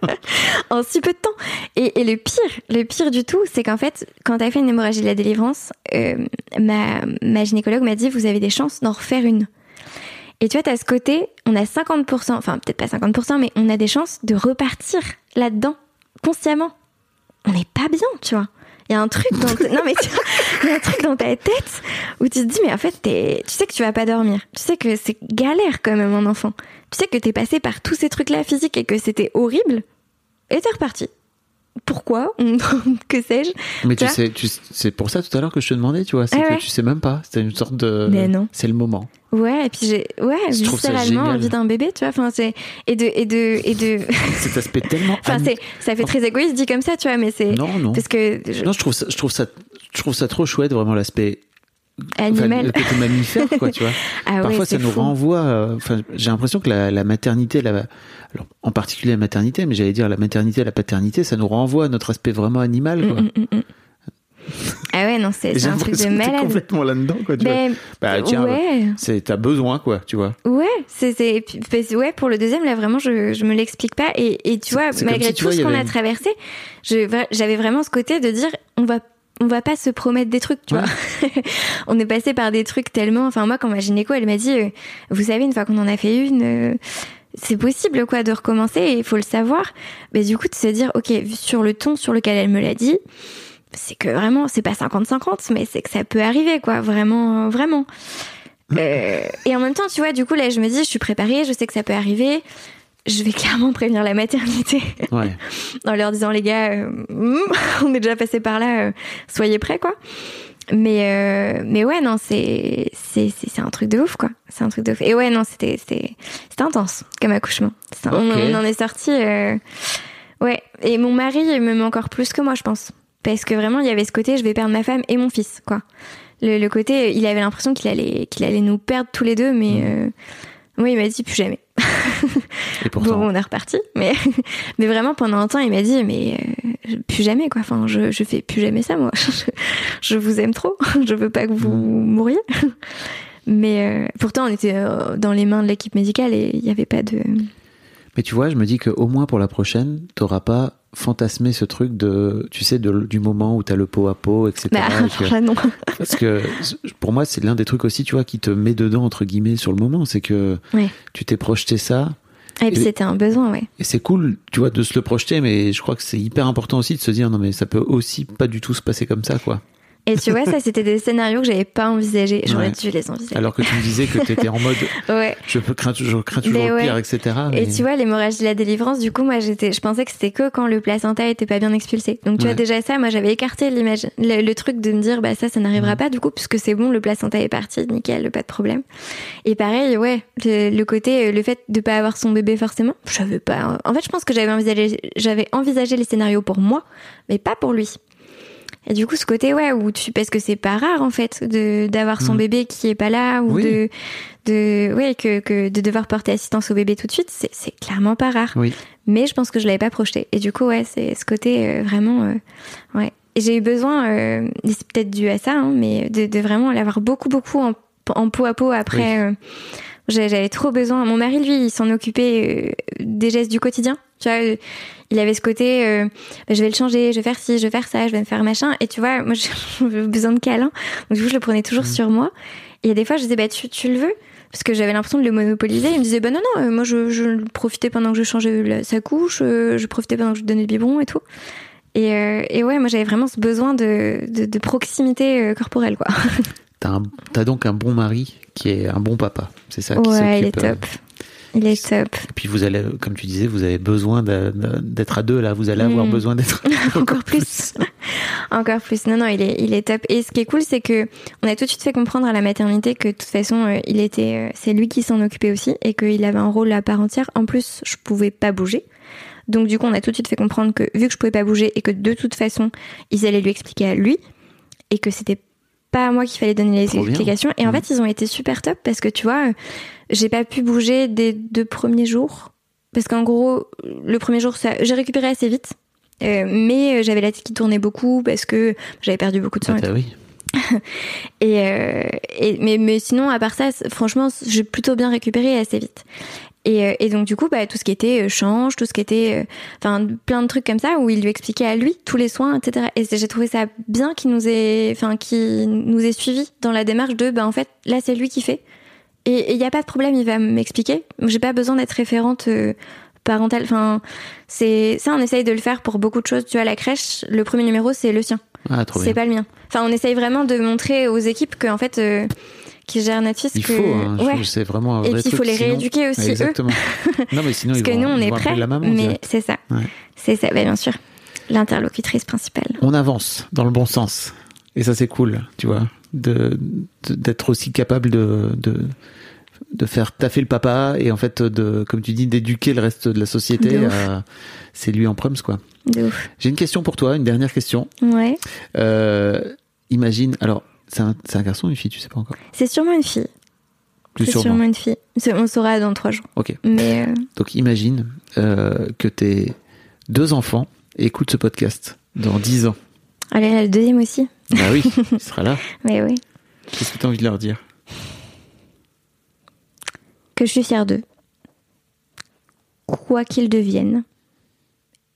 Speaker 1: en si peu de temps. Et, et le pire, le pire du tout, c'est qu'en fait, quand t'as fait une hémorragie de la délivrance, euh, ma, ma gynécologue m'a dit vous avez des chances d'en refaire une. Et tu vois, t'as ce côté, on a 50%, enfin peut-être pas 50%, mais on a des chances de repartir là-dedans consciemment. On n'est pas bien, tu vois. Il y a un truc dans non mais il y a un truc dans ta tête où tu te dis mais en fait tu sais que tu vas pas dormir. Tu sais que c'est galère quand même un enfant. Tu sais que t'es passé par tous ces trucs là physiques et que c'était horrible et t'es reparti. Pourquoi Que sais-je
Speaker 3: Mais tu sais, tu- c'est pour ça tout à l'heure que je te demandais, tu vois, c'est
Speaker 1: Ah
Speaker 3: que tu sais même pas. C'est une sorte de.
Speaker 1: Mais non.
Speaker 3: C'est le moment.
Speaker 1: Ouais, et puis j'ai ouais,
Speaker 3: Je trouve ça
Speaker 1: viscéralement envie d'un bébé, tu vois. Enfin c'est et de et de et de.
Speaker 3: Cet aspect tellement.
Speaker 1: enfin c'est ça fait très égoïste dit comme ça, tu vois, mais c'est
Speaker 3: Non, non.
Speaker 1: parce que je-
Speaker 3: Non, je trouve ça, je trouve ça, je trouve ça trop chouette, vraiment l'aspect. Enfin,
Speaker 1: animal.
Speaker 3: le côté mammifère, quoi, tu vois.
Speaker 1: ah ouais,
Speaker 3: Parfois, ça nous
Speaker 1: fou.
Speaker 3: renvoie. euh, Enfin, j'ai l'impression que la, la maternité, la, alors, en particulier la maternité, mais j'allais dire la maternité, la paternité, ça nous renvoie à notre aspect vraiment animal, quoi.
Speaker 1: Mm, mm, mm, mm. Ah ouais, non, c'est un truc de malade.
Speaker 3: complètement là-dedans, quoi. Tu vois.
Speaker 1: Ben,
Speaker 3: Bah tiens,
Speaker 1: ouais,
Speaker 3: c'est t'as besoin, quoi, tu vois.
Speaker 1: ouais, c'est c'est ouais pour le deuxième là vraiment je je me l'explique pas et et tu vois malgré
Speaker 3: si,
Speaker 1: tout
Speaker 3: vois,
Speaker 1: ce qu'on a
Speaker 3: une-
Speaker 1: traversé, j'avais vraiment ce côté de dire on va on va pas se promettre des trucs, tu
Speaker 3: Ouais.
Speaker 1: vois. on est passé par des trucs tellement enfin moi quand ma gynéco elle m'a dit euh, vous savez une fois qu'on en a fait une euh, c'est possible quoi de recommencer et il faut le savoir. Mais du coup de se dire OK, sur le ton sur lequel elle me l'a dit, c'est que vraiment, c'est pas 50-50, mais c'est que ça peut arriver, quoi. Vraiment, vraiment. Euh, et en même temps, tu vois, du coup, là, je me dis, je suis préparée, je sais que ça peut arriver. Je vais clairement prévenir la maternité
Speaker 3: Ouais.
Speaker 1: en leur disant, les gars, euh, hmm, on est déjà passé par là, euh, soyez prêts, quoi. Mais, euh, mais ouais, non, c'est, c'est, c'est, c'est un truc de ouf, quoi. C'est un truc de ouf. Et ouais, non, c'était, c'était, c'était intense comme accouchement. On, en est sorti. euh, ouais. Et mon mari il m'aime encore plus que moi, je pense. Parce que vraiment, il y avait ce côté, je vais perdre ma femme et mon fils, quoi. Le, le côté, il avait l'impression qu'il allait, qu'il allait nous perdre tous les deux, mais euh, moi, il m'a dit plus jamais.
Speaker 3: Et pourtant.
Speaker 1: Bon, on est reparti, mais mais vraiment pendant un temps, il m'a dit mais euh, plus jamais quoi. Enfin, je je fais plus jamais ça moi. Je, je vous aime trop. Je veux pas que vous mouriez. Mais euh, pourtant, on était euh, dans les mains de l'équipe médicale et il n'y avait pas de.
Speaker 3: Mais tu vois, je me dis qu'au moins pour la prochaine, t'auras pas fantasmé ce truc de, tu sais, de- du moment où t'as le pot à pot, etc.
Speaker 1: Bah,
Speaker 3: et que-
Speaker 1: non.
Speaker 3: parce que pour moi, c'est l'un des trucs aussi, tu vois, qui te met dedans, entre guillemets, sur le moment. C'est que
Speaker 1: Ouais.
Speaker 3: tu t'es projeté ça.
Speaker 1: Et puis
Speaker 3: Et-
Speaker 1: c'était un besoin, ouais.
Speaker 3: Et c'est cool, tu vois, de se le projeter, mais je crois que c'est hyper important aussi de se dire, non, mais ça peut aussi pas du tout se passer comme ça, quoi.
Speaker 1: Et tu vois, ça, c'était des scénarios que j'avais pas envisagés. J'aurais
Speaker 3: Ouais.
Speaker 1: dû les envisager.
Speaker 3: Alors que tu me disais que t'étais en mode,
Speaker 1: Ouais.
Speaker 3: je peux crains, je crains toujours le
Speaker 1: ouais.
Speaker 3: pire, etc.
Speaker 1: Et tu vois, l'hémorragie de la délivrance, du coup, moi, j'étais, je pensais que c'était que quand le placenta était pas bien expulsé. Donc, tu vois, déjà ça, moi, j'avais écarté l'image, le, le truc de me dire, bah, ça, ça n'arrivera pas, du coup, puisque c'est bon, le placenta est parti, nickel, pas de problème. Et pareil, ouais, le, le côté, euh, le fait de pas avoir son bébé forcément, je savais pas. En fait, je pense que j'avais envisagé, j'avais envisagé les scénarios pour moi, mais pas pour lui. Et du coup, ce côté, ouais, où tu, parce que c'est pas rare, en fait, de, d'avoir son
Speaker 3: Mm.
Speaker 1: bébé qui est pas là, ou
Speaker 3: Oui.
Speaker 1: de, de, ouais, que, que de devoir porter assistance au bébé tout de suite, c'est, c'est clairement pas rare.
Speaker 3: Oui.
Speaker 1: Mais je pense que je l'avais pas projeté. Et du coup, ouais, c'est ce côté euh, vraiment, euh, ouais. Et j'ai eu besoin, euh, c'est peut-être dû à ça, hein, mais de, de vraiment l'avoir beaucoup, beaucoup en, en peau à peau après. euh, j'ai- j'avais trop besoin. Mon mari, lui, il s'en occupait euh, des gestes du quotidien. Tu vois, euh, il avait ce côté, euh, bah, je vais le changer, je vais faire ci, je vais faire ça, je vais me faire machin. Et tu vois, moi, j'ai besoin de câlin. Donc, du coup, je le prenais toujours sur moi. Et des fois, je disais, bah, tu, tu le veux? Parce que j'avais l'impression de le monopoliser. Il me disait, bah, non, non, moi, je, je profitais pendant que je changeais la- sa couche, je profitais pendant que je donnais le biberon et tout. Et, euh, et ouais, moi, j'avais vraiment ce besoin de, de, de proximité corporelle, quoi.
Speaker 3: T'as donc un bon mari qui est un bon papa. C'est ça qui
Speaker 1: Ouais, il est
Speaker 3: s'occupe, euh,
Speaker 1: top. Il est top.
Speaker 3: Et puis vous allez, comme tu disais, vous avez besoin d'être à deux là. Vous allez avoir
Speaker 1: Mm.
Speaker 3: besoin d'être
Speaker 1: Encore plus. Encore plus. Non, non, il est, il est top. Et ce qui est cool, c'est que on a tout de suite fait comprendre à la maternité que de toute façon, euh, il était, euh, c'est lui qui s'en occupait aussi et qu'il avait un rôle à part entière. En plus, je pouvais pas bouger. Donc du coup, on a tout de suite fait comprendre que vu que je pouvais pas bouger et que de toute façon, ils allaient lui expliquer à lui et que c'était pas à moi qu'il fallait donner les
Speaker 3: Trop bien.
Speaker 1: explications. Et en
Speaker 3: Mhm.
Speaker 1: fait, ils ont été super top parce que tu vois, j'ai pas pu bouger des deux premiers jours. Parce qu'en gros, le premier jour, ça, j'ai récupéré assez vite. Euh, mais euh, j'avais la tête qui tournait beaucoup parce que j'avais perdu beaucoup de sang.
Speaker 3: Ah,
Speaker 1: et
Speaker 3: t'as-
Speaker 1: tout.
Speaker 3: oui.
Speaker 1: Et, euh, et- mais, mais sinon, à part ça, franchement, j'ai plutôt bien récupéré assez vite. Et, euh, et donc du coup, bah, tout ce qui était euh, change, tout ce qui était, euh, enfin, plein de trucs comme ça où il lui expliquait à lui tous les soins, etc. Et j'ai trouvé ça bien qu'il nous ait, enfin, qu'il nous ait suivis dans la démarche de, bah en fait, là c'est lui qui fait. Et il n'y a pas de problème, il va m'expliquer. J'ai pas besoin d'être référente euh, parentale. Enfin, c'est ça, on essaye de le faire pour beaucoup de choses. Tu vois, la crèche, le premier numéro, c'est le sien.
Speaker 3: Ah,
Speaker 1: C'est pas le mien. Enfin, on essaye vraiment de montrer aux équipes que, en fait, euh, qui gèrent notre fils
Speaker 3: Il
Speaker 1: que.
Speaker 3: faut, hein,
Speaker 1: ouais.
Speaker 3: c'est vraiment un
Speaker 1: Et
Speaker 3: vrai
Speaker 1: puis il faut les
Speaker 3: sinon-
Speaker 1: rééduquer aussi, eux.
Speaker 3: Exactement. non, mais sinon
Speaker 1: Parce
Speaker 3: ils
Speaker 1: que
Speaker 3: vont,
Speaker 1: nous, on est prêts.
Speaker 3: la maman.
Speaker 1: mais c'est ça.
Speaker 3: Ouais.
Speaker 1: C'est ça, bah, bien sûr. L'interlocutrice principale.
Speaker 3: On avance dans le bon sens. Et ça, c'est cool, tu vois, de de- d'être aussi capable de, de de faire taffer le papa et en fait de comme tu dis d'éduquer le reste de la société c'est lui en prums quoi
Speaker 1: De ouf.
Speaker 3: j'ai une question pour toi une dernière question
Speaker 1: Ouais.
Speaker 3: Euh, imagine alors c'est un, garçon ou une fille tu sais pas encore?
Speaker 1: C'est sûrement une fille. C'est
Speaker 3: sûrement
Speaker 1: sûrement une fille. On saura dans trois jours.
Speaker 3: ok
Speaker 1: Mais euh,
Speaker 3: donc imagine euh, que tes deux enfants écoutent ce podcast dans dix ans
Speaker 1: allez, là, le deuxième aussi.
Speaker 3: bah oui il sera là
Speaker 1: Mais oui.
Speaker 3: qu'est-ce que tu as envie de leur dire?
Speaker 1: Que je suis fière d'eux. Quoi qu'ils deviennent.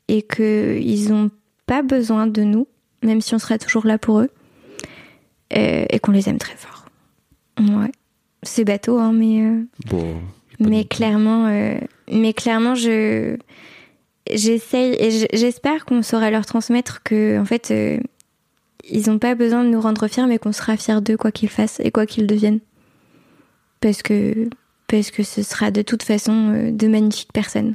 Speaker 1: Et qu'ils n'ont pas besoin de nous, même si on sera toujours là pour eux. Et qu'on les aime très fort. Ouais. C'est bateau, hein, mais. euh,
Speaker 3: bon
Speaker 1: mais
Speaker 3: de-
Speaker 1: clairement, euh, mais clairement, je j'essaye et j'espère qu'on saura leur transmettre que en fait, euh, ils ont pas besoin de nous rendre fiers, mais qu'on sera fiers d'eux quoi qu'ils fassent et quoi qu'ils deviennent. Parce que, parce que ce sera de toute façon de magnifiques personnes.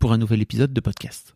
Speaker 3: pour un nouvel épisode de podcast.